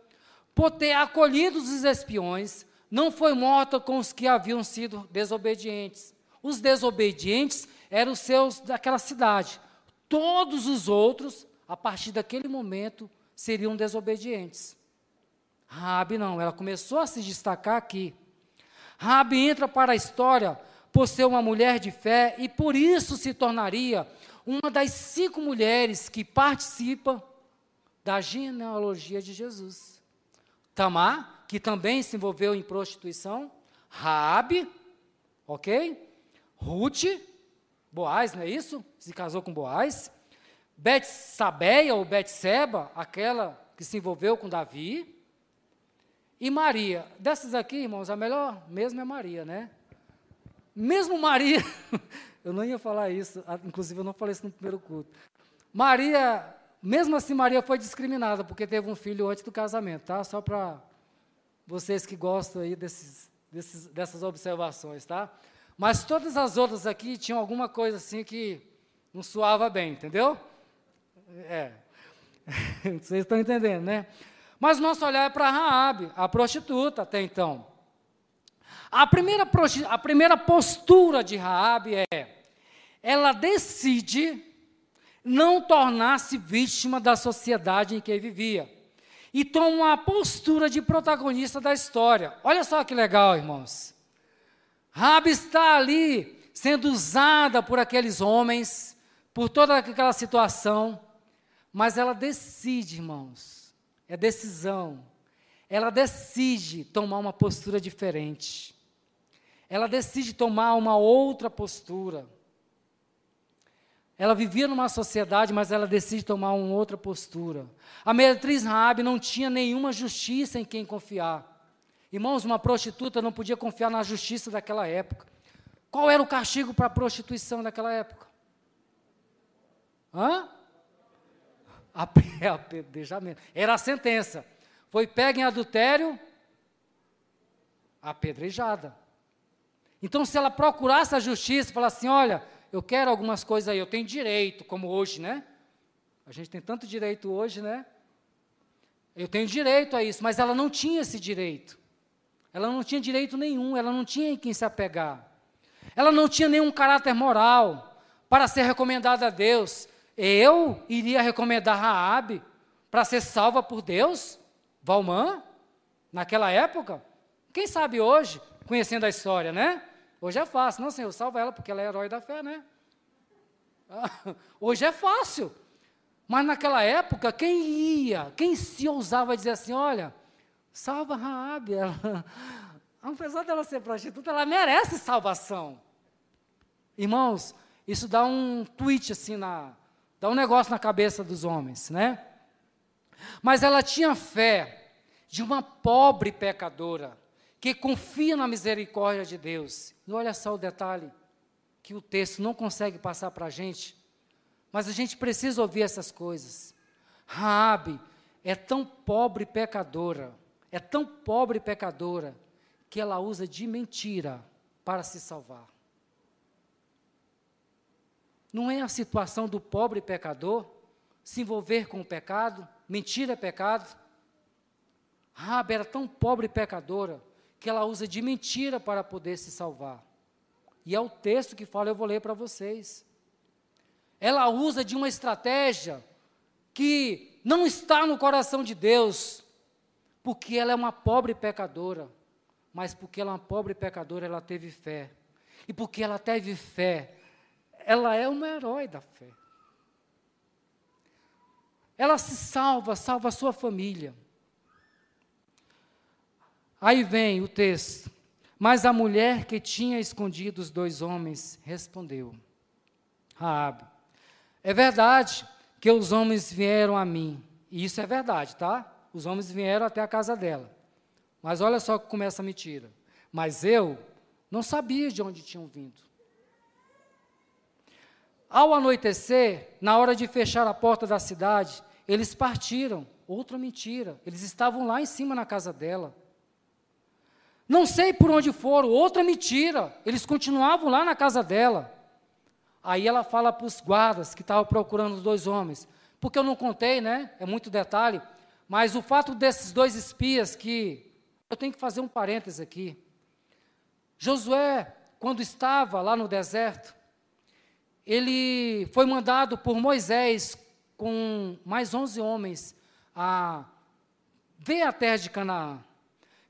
por ter acolhido os espiões, não foi morta com os que haviam sido desobedientes. Os desobedientes eram os seus daquela cidade. Todos os outros, a partir daquele momento, seriam desobedientes. Rabi não, ela começou a se destacar aqui. Rabi entra para a história por ser uma mulher de fé e por isso se tornaria uma das cinco mulheres que participa da genealogia de Jesus. Tamar, que também se envolveu em prostituição, Raabe, ok? Ruth, Boaz, não é isso? Se casou com Boaz. Betsabeia ou Betseba, aquela que se envolveu com Davi. E Maria. Dessas aqui, irmãos, a melhor mesmo é Maria, né? Mesmo Maria, eu não ia falar isso, inclusive eu não falei isso no primeiro culto. Maria, mesmo assim, Maria foi discriminada porque teve um filho antes do casamento, tá? Só para vocês que gostam aí desses, desses, dessas observações, tá? Mas todas as outras aqui tinham alguma coisa assim que não suava bem, entendeu? É. Vocês estão entendendo, né? Mas nosso olhar é para Raabe, a prostituta até então. A primeira, a primeira postura de Raabe é: ela decide não tornar-se vítima da sociedade em que vivia e toma uma postura de protagonista da história. Olha só que legal, irmãos. Raabe está ali sendo usada por aqueles homens, por toda aquela situação, mas ela decide, irmãos, é decisão. Ela decide tomar uma postura diferente ela decide tomar uma outra postura. Ela vivia numa sociedade, mas ela decide tomar uma outra postura. A meretriz Raabe não tinha nenhuma justiça em quem confiar. Irmãos, uma prostituta não podia confiar na justiça daquela época. Qual era o castigo para a prostituição daquela época? Hã? apedrejamento. Era a sentença. Foi pega em adultério, apedrejada. Então, se ela procurasse a justiça, falasse assim: olha, eu quero algumas coisas aí, eu tenho direito, como hoje, né? A gente tem tanto direito hoje, né? Eu tenho direito a isso, mas ela não tinha esse direito. Ela não tinha direito nenhum, ela não tinha em quem se apegar. Ela não tinha nenhum caráter moral para ser recomendada a Deus. Eu iria recomendar Raabe para ser salva por Deus? Valmã? Naquela época? Quem sabe hoje, conhecendo a história, né? Hoje é fácil. Não, Senhor, salva ela porque ela é herói da fé, né? hoje é fácil. Mas naquela época, quem ia, quem se ousava dizer assim, olha, salva Raabe, ela, apesar dela ser prostituta, ela merece salvação. Irmãos, isso dá um tweet assim na, dá um negócio na cabeça dos homens, né? Mas ela tinha fé de uma pobre pecadora que confia na misericórdia de Deus. E olha só o detalhe que o texto não consegue passar para a gente, mas a gente precisa ouvir essas coisas. Raabe é tão pobre pecadora, é tão pobre pecadora que ela usa de mentira para se salvar. Não é a situação do pobre pecador se envolver com o pecado, mentira é pecado. Raabe era tão pobre pecadora que ela usa de mentira para poder se salvar. E é o texto que fala, eu vou ler para vocês. Ela usa de uma estratégia que não está no coração de Deus, porque ela é uma pobre pecadora, mas porque ela é uma pobre pecadora, ela teve fé. E porque ela teve fé, ela é uma herói da fé. Ela se salva, salva a sua família. Aí vem o texto. Mas a mulher que tinha escondido os dois homens respondeu: Raabe, é verdade que os homens vieram a mim. E isso é verdade, tá? Os homens vieram até a casa dela. Mas olha só que começa a mentira. Mas eu não sabia de onde tinham vindo. Ao anoitecer, na hora de fechar a porta da cidade, eles partiram. Outra mentira. Eles estavam lá em cima na casa dela. Não sei por onde foram, outra mentira. Eles continuavam lá na casa dela. Aí ela fala para os guardas que estavam procurando os dois homens. Porque eu não contei, né? É muito detalhe. Mas o fato desses dois espias que. Eu tenho que fazer um parêntese aqui. Josué, quando estava lá no deserto, ele foi mandado por Moisés com mais 11 homens a ver a terra de Canaã.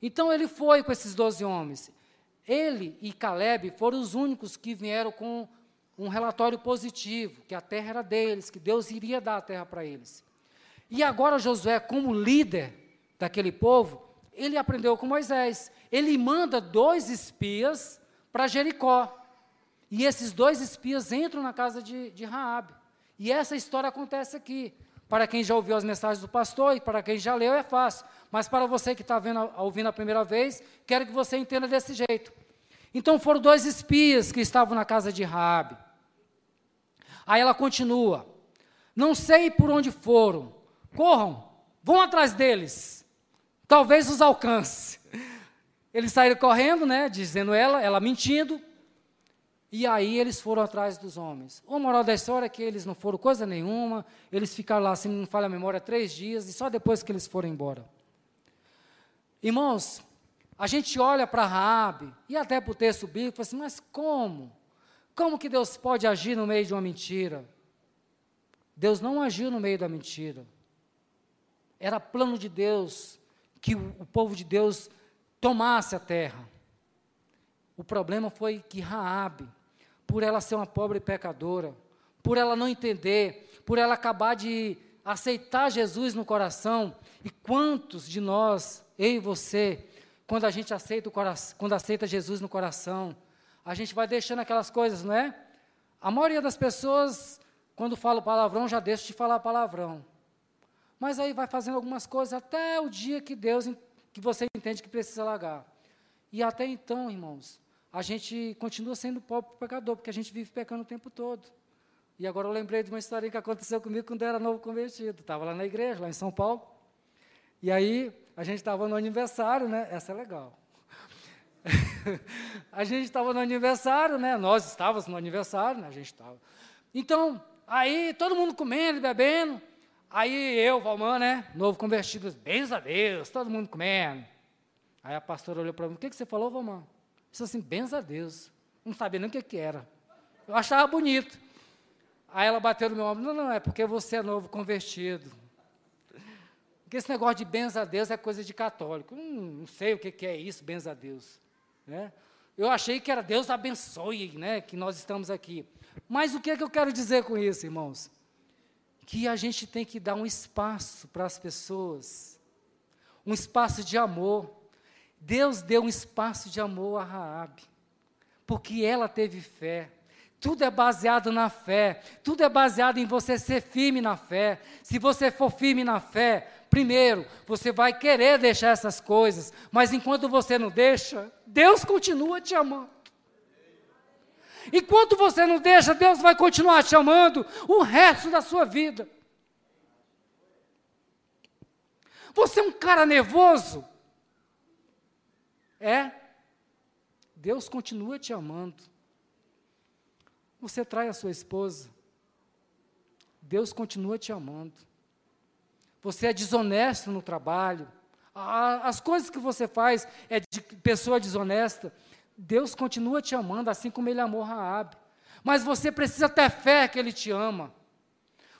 Então ele foi com esses doze homens. Ele e Caleb foram os únicos que vieram com um relatório positivo, que a terra era deles, que Deus iria dar a terra para eles. E agora Josué, como líder daquele povo, ele aprendeu com Moisés. Ele manda dois espias para Jericó. E esses dois espias entram na casa de, de Raabe. E essa história acontece aqui. Para quem já ouviu as mensagens do pastor e para quem já leu é fácil. Mas para você que está ouvindo a primeira vez, quero que você entenda desse jeito. Então foram dois espias que estavam na casa de Raabe. Aí ela continua: Não sei por onde foram. Corram, vão atrás deles. Talvez os alcance. Eles saíram correndo, né, dizendo ela, ela mentindo. E aí eles foram atrás dos homens. O moral da história é que eles não foram coisa nenhuma, eles ficaram lá, se não falha a memória, três dias, e só depois que eles foram embora. Irmãos, a gente olha para Raabe e até para o texto bíblico e fala assim, mas como? Como que Deus pode agir no meio de uma mentira? Deus não agiu no meio da mentira. Era plano de Deus que o povo de Deus tomasse a terra. O problema foi que Raabe por ela ser uma pobre pecadora, por ela não entender, por ela acabar de aceitar Jesus no coração. E quantos de nós, eu e você, quando a gente aceita o coração, quando aceita Jesus no coração, a gente vai deixando aquelas coisas, não é? A maioria das pessoas, quando fala palavrão, já deixa de falar palavrão. Mas aí vai fazendo algumas coisas até o dia que Deus, que você entende que precisa largar. E até então, irmãos, a gente continua sendo pobre pecador, porque a gente vive pecando o tempo todo. E agora eu lembrei de uma história que aconteceu comigo quando eu era novo convertido. Estava lá na igreja, lá em São Paulo. E aí, a gente estava no aniversário, né? Essa é legal. a gente estava no aniversário, né? Nós estávamos no aniversário, né? A gente estava. Então, aí todo mundo comendo, bebendo. Aí eu, Valmã, né? Novo convertido, bens a Deus, todo mundo comendo. Aí a pastora olhou para mim, o que, que você falou, Valmã? Disse assim, bens a Deus. Não sabia nem o que, que era. Eu achava bonito. Aí ela bateu no meu ombro, não, não, é porque você é novo convertido. Porque esse negócio de benza a Deus é coisa de católico. Hum, não sei o que, que é isso, benza a Deus. Né? Eu achei que era Deus abençoe, né, que nós estamos aqui. Mas o que é que eu quero dizer com isso, irmãos? Que a gente tem que dar um espaço para as pessoas, um espaço de amor. Deus deu um espaço de amor a Raabe, porque ela teve fé. Tudo é baseado na fé, tudo é baseado em você ser firme na fé. Se você for firme na fé, primeiro, você vai querer deixar essas coisas, mas enquanto você não deixa, Deus continua te amando. Enquanto você não deixa, Deus vai continuar te amando o resto da sua vida. Você é um cara nervoso? É? Deus continua te amando. Você trai a sua esposa. Deus continua te amando. Você é desonesto no trabalho. As coisas que você faz é de pessoa desonesta. Deus continua te amando, assim como Ele amou Raab. Mas você precisa ter fé que Ele te ama.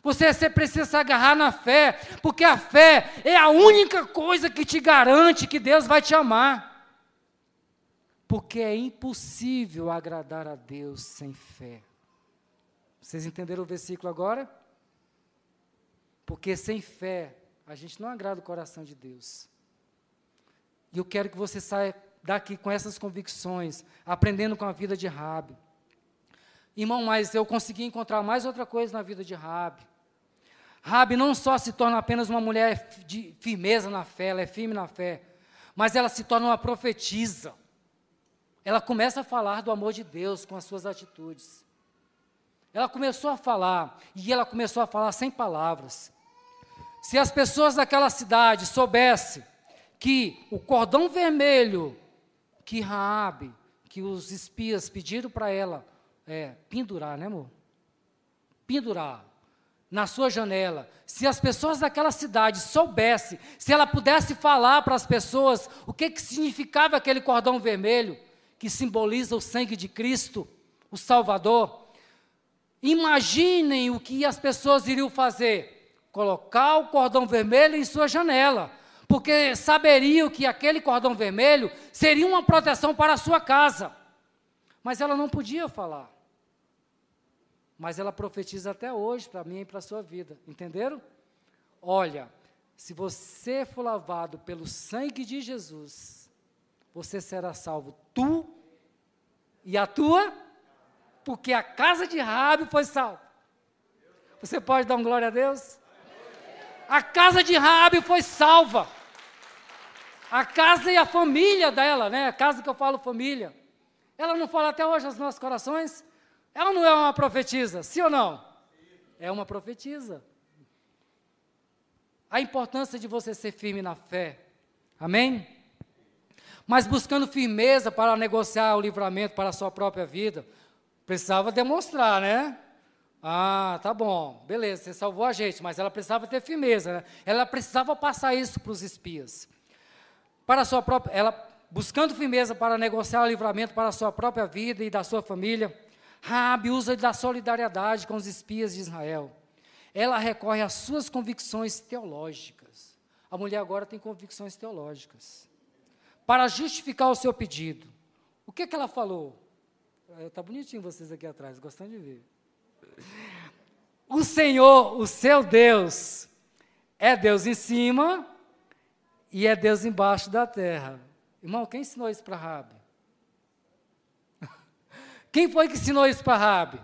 Você, você precisa se agarrar na fé, porque a fé é a única coisa que te garante que Deus vai te amar. Porque é impossível agradar a Deus sem fé. Vocês entenderam o versículo agora? Porque sem fé, a gente não agrada o coração de Deus. E eu quero que você saia daqui com essas convicções, aprendendo com a vida de Rabi. Irmão, mas eu consegui encontrar mais outra coisa na vida de Rabi. Rabi não só se torna apenas uma mulher de firmeza na fé, ela é firme na fé, mas ela se torna uma profetisa. Ela começa a falar do amor de Deus com as suas atitudes. Ela começou a falar, e ela começou a falar sem palavras. Se as pessoas daquela cidade soubessem que o cordão vermelho que Raabe, que os espias pediram para ela é, pendurar, né, amor? Pendurar na sua janela. Se as pessoas daquela cidade soubessem, se ela pudesse falar para as pessoas o que, que significava aquele cordão vermelho, que simboliza o sangue de Cristo, o Salvador, Imaginem o que as pessoas iriam fazer: colocar o cordão vermelho em sua janela, porque saberiam que aquele cordão vermelho seria uma proteção para a sua casa. Mas ela não podia falar. Mas ela profetiza até hoje para mim e para a sua vida, entenderam? Olha, se você for lavado pelo sangue de Jesus, você será salvo, tu e a tua porque a casa de Rabi foi salva. Você pode dar um glória a Deus? A casa de Rabi foi salva. A casa e a família dela, né? A casa que eu falo família. Ela não fala até hoje aos nossos corações? Ela não é uma profetisa, sim ou não? É uma profetisa. A importância de você ser firme na fé. Amém? Mas buscando firmeza para negociar o livramento para a sua própria vida, Precisava demonstrar, né? Ah, tá bom, beleza, você salvou a gente, mas ela precisava ter firmeza, né? Ela precisava passar isso para os espias. Para a sua própria, ela buscando firmeza para negociar o livramento para a sua própria vida e da sua família, Rabi usa da solidariedade com os espias de Israel. Ela recorre às suas convicções teológicas. A mulher agora tem convicções teológicas. Para justificar o seu pedido. O que, que ela falou? Está é, bonitinho vocês aqui atrás, gostando de ver. O Senhor, o seu Deus, é Deus em cima e é Deus embaixo da terra. Irmão, quem ensinou isso para Rabi? Quem foi que ensinou isso para Rabi?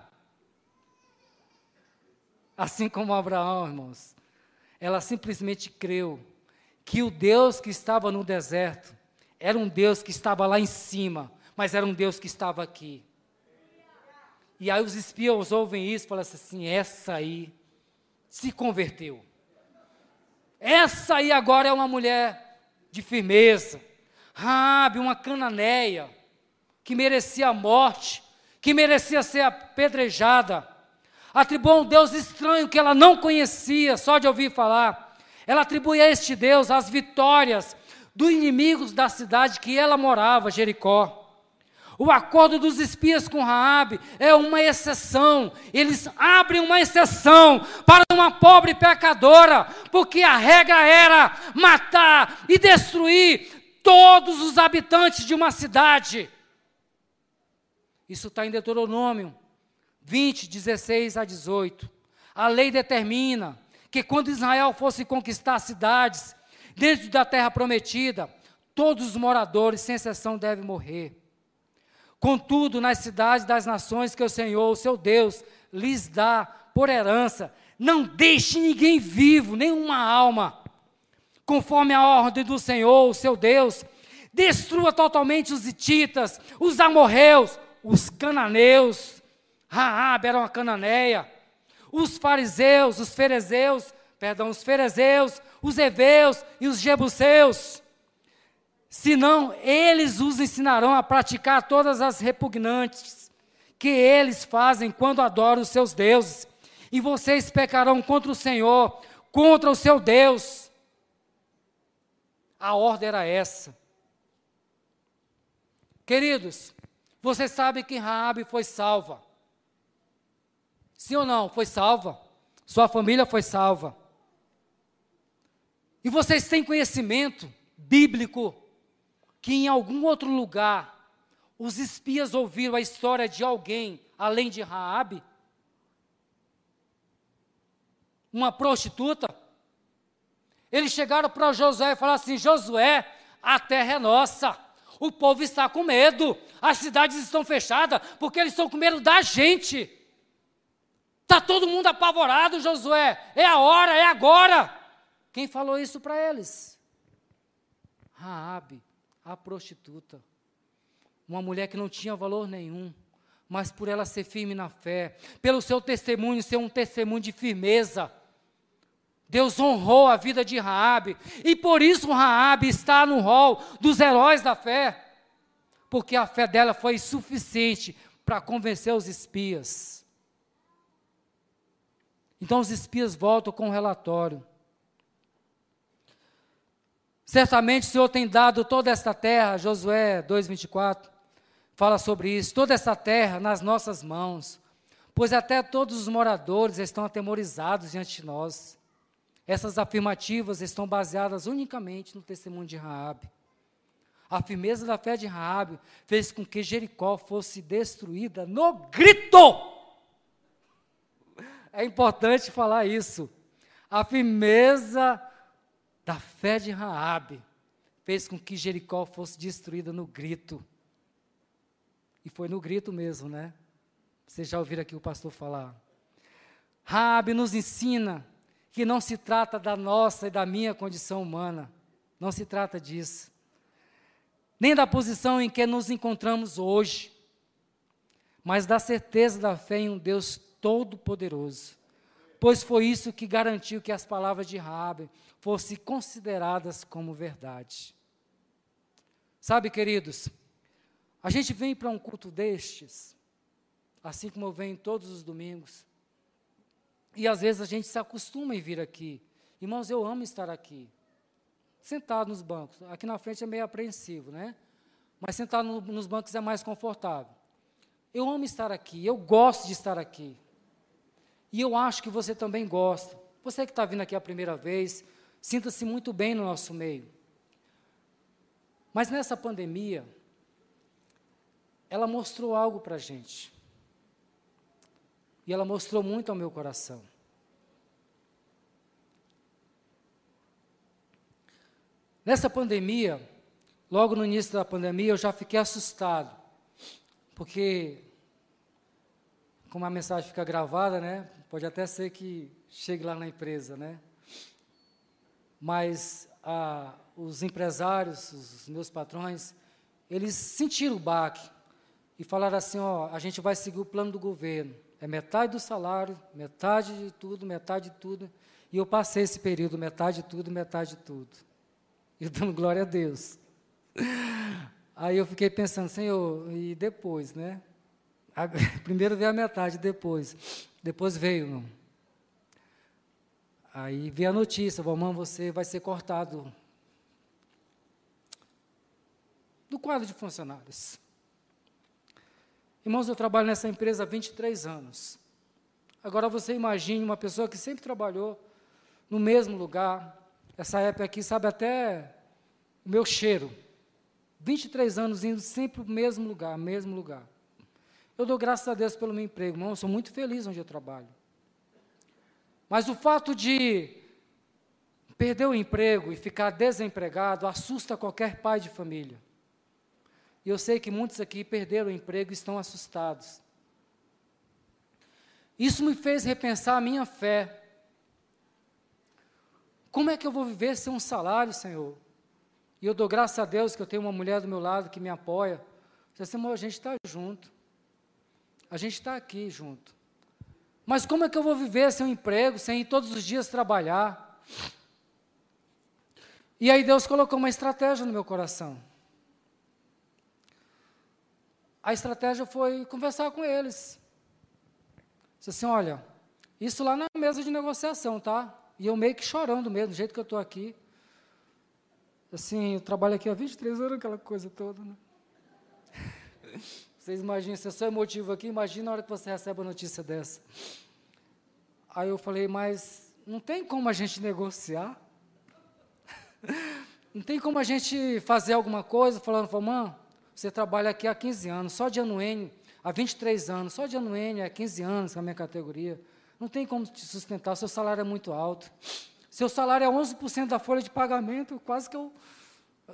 Assim como Abraão, irmãos. Ela simplesmente creu que o Deus que estava no deserto era um Deus que estava lá em cima, mas era um Deus que estava aqui. E aí os espias ouvem isso e falam assim: essa aí se converteu. Essa aí agora é uma mulher de firmeza. Rabi, uma cananeia, que merecia a morte, que merecia ser apedrejada. Atribuiu a um Deus estranho que ela não conhecia, só de ouvir falar. Ela atribui a este Deus as vitórias dos inimigos da cidade que ela morava, Jericó. O acordo dos espias com Raabe é uma exceção. Eles abrem uma exceção para uma pobre pecadora, porque a regra era matar e destruir todos os habitantes de uma cidade. Isso está em Deuteronômio 20, 16 a 18. A lei determina que quando Israel fosse conquistar cidades dentro da terra prometida, todos os moradores, sem exceção, devem morrer. Contudo, nas cidades das nações que o Senhor, o seu Deus, lhes dá por herança, não deixe ninguém vivo, nenhuma alma. Conforme a ordem do Senhor, o seu Deus, destrua totalmente os hititas, os amorreus, os cananeus. Raab era uma cananeia. Os fariseus, os ferezeus, perdão, os ferezeus, os heveus e os jebuseus senão eles os ensinarão a praticar todas as repugnantes que eles fazem quando adoram os seus deuses. E vocês pecarão contra o Senhor, contra o seu Deus. A ordem era essa. Queridos, vocês sabem que Raabe foi salva. Sim ou não? Foi salva. Sua família foi salva. E vocês têm conhecimento bíblico que em algum outro lugar os espias ouviram a história de alguém além de Raabe? Uma prostituta? Eles chegaram para Josué e falaram assim: Josué, a terra é nossa. O povo está com medo. As cidades estão fechadas porque eles estão com medo da gente. Está todo mundo apavorado, Josué. É a hora, é agora. Quem falou isso para eles? Raabe a prostituta. Uma mulher que não tinha valor nenhum, mas por ela ser firme na fé, pelo seu testemunho ser um testemunho de firmeza, Deus honrou a vida de Raabe, e por isso Raabe está no rol dos heróis da fé, porque a fé dela foi suficiente para convencer os espias. Então os espias voltam com o relatório. Certamente o Senhor tem dado toda esta terra, Josué 2,24, fala sobre isso, toda essa terra nas nossas mãos, pois até todos os moradores estão atemorizados diante de nós. Essas afirmativas estão baseadas unicamente no testemunho de Raabe. A firmeza da fé de Raabe fez com que Jericó fosse destruída no grito. É importante falar isso. A firmeza da fé de Raabe fez com que Jericó fosse destruída no grito. E foi no grito mesmo, né? Vocês já ouviram aqui o pastor falar. Raabe nos ensina que não se trata da nossa e da minha condição humana. Não se trata disso. Nem da posição em que nos encontramos hoje, mas da certeza da fé em um Deus todo-poderoso. Pois foi isso que garantiu que as palavras de Raabe fossem consideradas como verdade. Sabe, queridos, a gente vem para um culto destes, assim como eu venho todos os domingos, e às vezes a gente se acostuma em vir aqui. Irmãos, eu amo estar aqui, sentado nos bancos. Aqui na frente é meio apreensivo, né? Mas sentado no, nos bancos é mais confortável. Eu amo estar aqui, eu gosto de estar aqui. E eu acho que você também gosta. Você que está vindo aqui a primeira vez, Sinta-se muito bem no nosso meio. Mas nessa pandemia, ela mostrou algo para a gente. E ela mostrou muito ao meu coração. Nessa pandemia, logo no início da pandemia, eu já fiquei assustado. Porque, como a mensagem fica gravada, né? Pode até ser que chegue lá na empresa, né? Mas ah, os empresários, os meus patrões, eles sentiram o baque. e falaram assim: ó, a gente vai seguir o plano do governo. É metade do salário, metade de tudo, metade de tudo. E eu passei esse período, metade de tudo, metade de tudo. E dando glória a Deus. Aí eu fiquei pensando, Senhor, e depois, né? Primeiro veio a metade, depois. Depois veio, não. Aí veio a notícia, mamãe, você vai ser cortado do quadro de funcionários. Irmãos, eu trabalho nessa empresa há 23 anos. Agora você imagine uma pessoa que sempre trabalhou no mesmo lugar. Essa época aqui sabe até o meu cheiro. 23 anos indo sempre para o mesmo lugar, mesmo lugar. Eu dou graças a Deus pelo meu emprego, irmão. Eu sou muito feliz onde eu trabalho. Mas o fato de perder o emprego e ficar desempregado assusta qualquer pai de família. E eu sei que muitos aqui perderam o emprego e estão assustados. Isso me fez repensar a minha fé. Como é que eu vou viver sem um salário, Senhor? E eu dou graças a Deus que eu tenho uma mulher do meu lado que me apoia. Disse assim, a gente está junto. A gente está aqui junto. Mas como é que eu vou viver sem um emprego, sem ir todos os dias trabalhar? E aí Deus colocou uma estratégia no meu coração. A estratégia foi conversar com eles. Disse assim, olha, isso lá na mesa de negociação, tá? E eu meio que chorando mesmo, do jeito que eu estou aqui. Assim, eu trabalho aqui há 23 anos, aquela coisa toda, né? Vocês imaginam, se eu sou emotivo aqui, imagina a hora que você recebe a notícia dessa. Aí eu falei, mas não tem como a gente negociar? Não tem como a gente fazer alguma coisa falando, mãe, você trabalha aqui há 15 anos, só de anuênio, há 23 anos, só de anuênio há 15 anos com a minha categoria. Não tem como te sustentar, seu salário é muito alto. Seu salário é 11% da folha de pagamento, quase que eu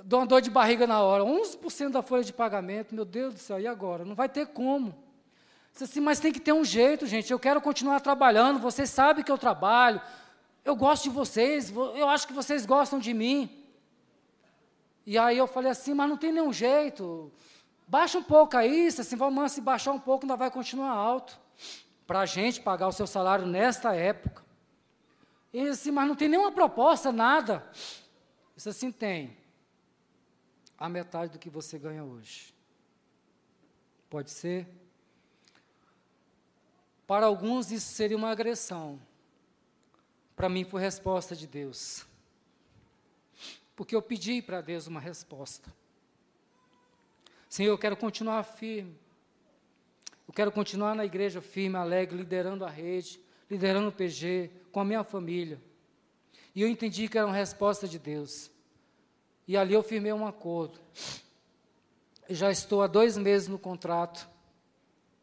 dou uma dor de barriga na hora. 11% da folha de pagamento, meu Deus do céu, e agora? Não vai ter como. Disse assim, mas tem que ter um jeito, gente. Eu quero continuar trabalhando, vocês sabem que eu trabalho, eu gosto de vocês, eu acho que vocês gostam de mim. E aí eu falei assim, mas não tem nenhum jeito. Baixa um pouco aí, assim, vamos se baixar um pouco, ainda vai continuar alto. Para a gente pagar o seu salário nesta época. E assim, mas não tem nenhuma proposta, nada. Isso assim tem. A metade do que você ganha hoje. Pode ser? Para alguns isso seria uma agressão. Para mim foi resposta de Deus porque eu pedi para Deus uma resposta. Senhor, eu quero continuar firme. Eu quero continuar na igreja firme, alegre, liderando a rede, liderando o PG, com a minha família. E eu entendi que era uma resposta de Deus. E ali eu firmei um acordo. Já estou há dois meses no contrato.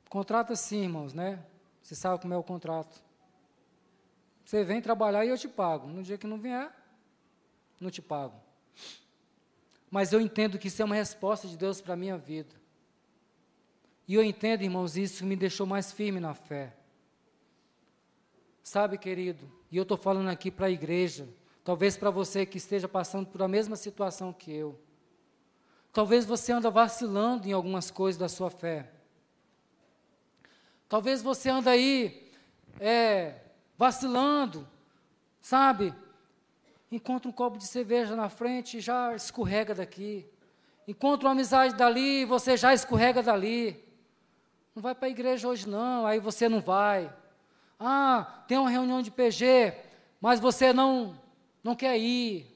Contrato assim, irmãos, né? Você sabe como é o contrato. Você vem trabalhar e eu te pago. No dia que não vier, não te pago. Mas eu entendo que isso é uma resposta de Deus para a minha vida. E eu entendo, irmãos, isso me deixou mais firme na fé. Sabe, querido, e eu estou falando aqui para a igreja, talvez para você que esteja passando por a mesma situação que eu. Talvez você anda vacilando em algumas coisas da sua fé. Talvez você anda aí é, vacilando, sabe? encontra um copo de cerveja na frente e já escorrega daqui. Encontra uma amizade dali, você já escorrega dali. Não vai para a igreja hoje não, aí você não vai. Ah, tem uma reunião de PG, mas você não não quer ir.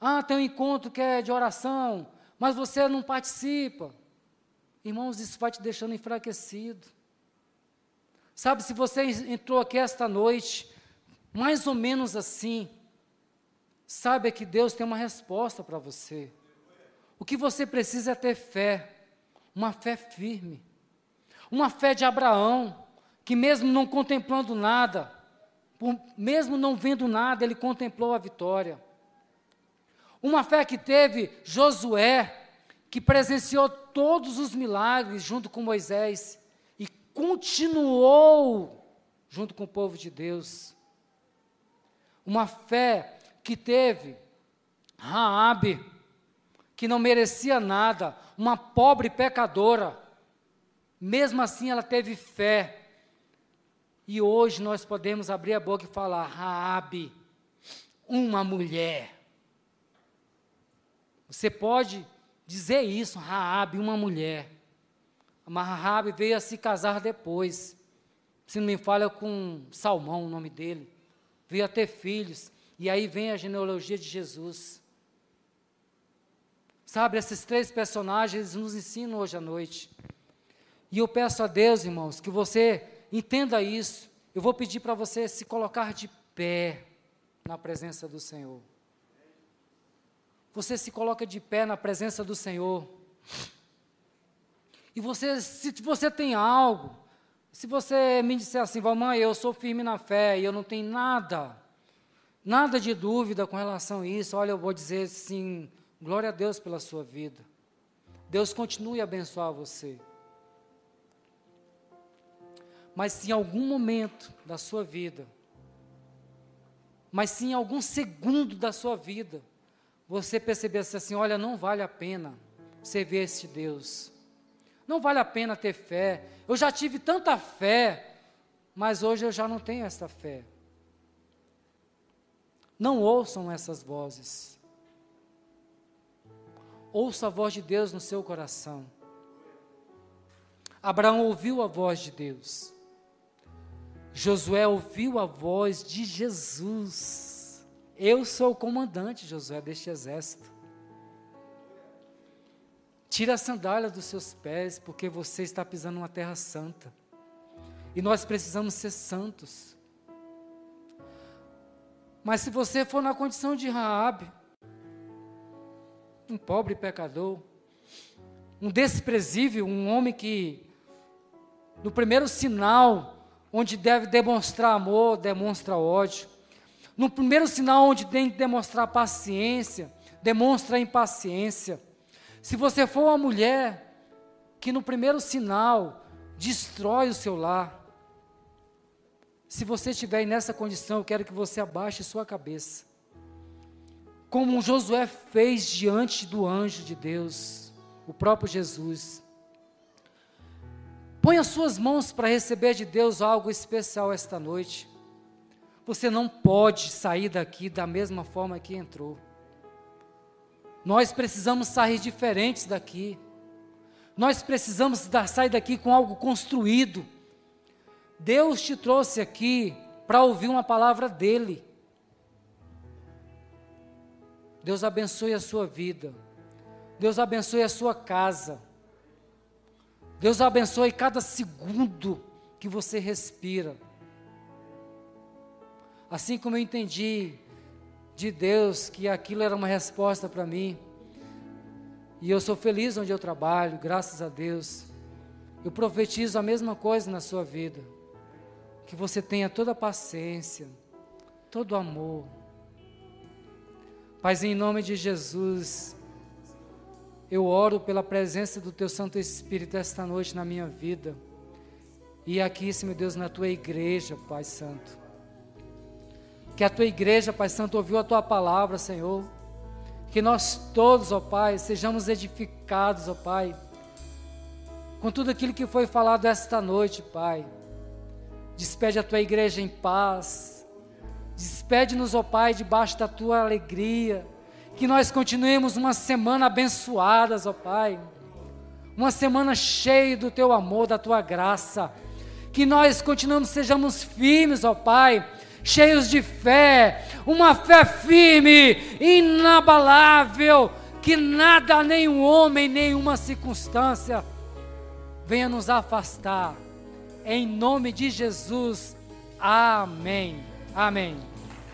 Ah, tem um encontro que é de oração, mas você não participa. Irmãos, isso vai te deixando enfraquecido. Sabe, se você entrou aqui esta noite, mais ou menos assim, Saiba que Deus tem uma resposta para você. O que você precisa é ter fé, uma fé firme, uma fé de Abraão, que mesmo não contemplando nada, mesmo não vendo nada, ele contemplou a vitória. Uma fé que teve Josué, que presenciou todos os milagres junto com Moisés e continuou junto com o povo de Deus. Uma fé que teve Raabe, que não merecia nada, uma pobre pecadora, Mesmo assim, ela teve fé. E hoje nós podemos abrir a boca e falar: Raabe, uma mulher. Você pode dizer isso, Raabe, uma mulher. Mas Raabe veio a se casar depois. Se não me falha com Salmão, o nome dele. Veio a ter filhos. E aí vem a genealogia de Jesus. Sabe, esses três personagens nos ensinam hoje à noite. E eu peço a Deus, irmãos, que você entenda isso. Eu vou pedir para você se colocar de pé na presença do Senhor. Você se coloca de pé na presença do Senhor. E você, se você tem algo, se você me disser assim, mamãe, eu sou firme na fé e eu não tenho nada, nada de dúvida com relação a isso, olha, eu vou dizer sim, glória a Deus pela sua vida. Deus continue a abençoar você. Mas se em algum momento da sua vida, mas se em algum segundo da sua vida, você percebesse assim: olha, não vale a pena servir este Deus, não vale a pena ter fé. Eu já tive tanta fé, mas hoje eu já não tenho essa fé. Não ouçam essas vozes. Ouça a voz de Deus no seu coração. Abraão ouviu a voz de Deus. Josué ouviu a voz de Jesus. Eu sou o comandante, Josué, deste exército. Tira a sandália dos seus pés, porque você está pisando numa terra santa. E nós precisamos ser santos. Mas se você for na condição de Raabe, um pobre pecador, um desprezível, um homem que no primeiro sinal onde deve demonstrar amor, demonstra ódio. No primeiro sinal onde tem que demonstrar paciência, demonstra impaciência. Se você for uma mulher que no primeiro sinal destrói o seu lar, se você estiver nessa condição, eu quero que você abaixe sua cabeça. Como Josué fez diante do anjo de Deus, o próprio Jesus. Põe as suas mãos para receber de Deus algo especial esta noite. Você não pode sair daqui da mesma forma que entrou. Nós precisamos sair diferentes daqui. Nós precisamos dar, sair daqui com algo construído. Deus te trouxe aqui para ouvir uma palavra dEle. Deus abençoe a sua vida. Deus abençoe a sua casa. Deus abençoe cada segundo que você respira. Assim como eu entendi de Deus que aquilo era uma resposta para mim. E eu sou feliz onde eu trabalho, graças a Deus. Eu profetizo a mesma coisa na sua vida. Que você tenha toda a paciência, todo o amor. Pai, em nome de Jesus, eu oro pela presença do Teu Santo Espírito esta noite na minha vida. E aqui, Senhor Deus, na Tua igreja, Pai Santo. Que a Tua igreja, Pai Santo, ouviu a Tua palavra, Senhor. Que nós todos, ó Pai, sejamos edificados, ó Pai, com tudo aquilo que foi falado esta noite, Pai. Despede a Tua igreja em paz. Despede-nos, ó Pai, debaixo da Tua alegria que nós continuemos uma semana abençoadas, ó Pai. Uma semana cheia do teu amor, da tua graça. Que nós continuemos, sejamos firmes, ó Pai, cheios de fé, uma fé firme, inabalável, que nada, nenhum homem, nenhuma circunstância venha nos afastar. Em nome de Jesus. Amém. Amém.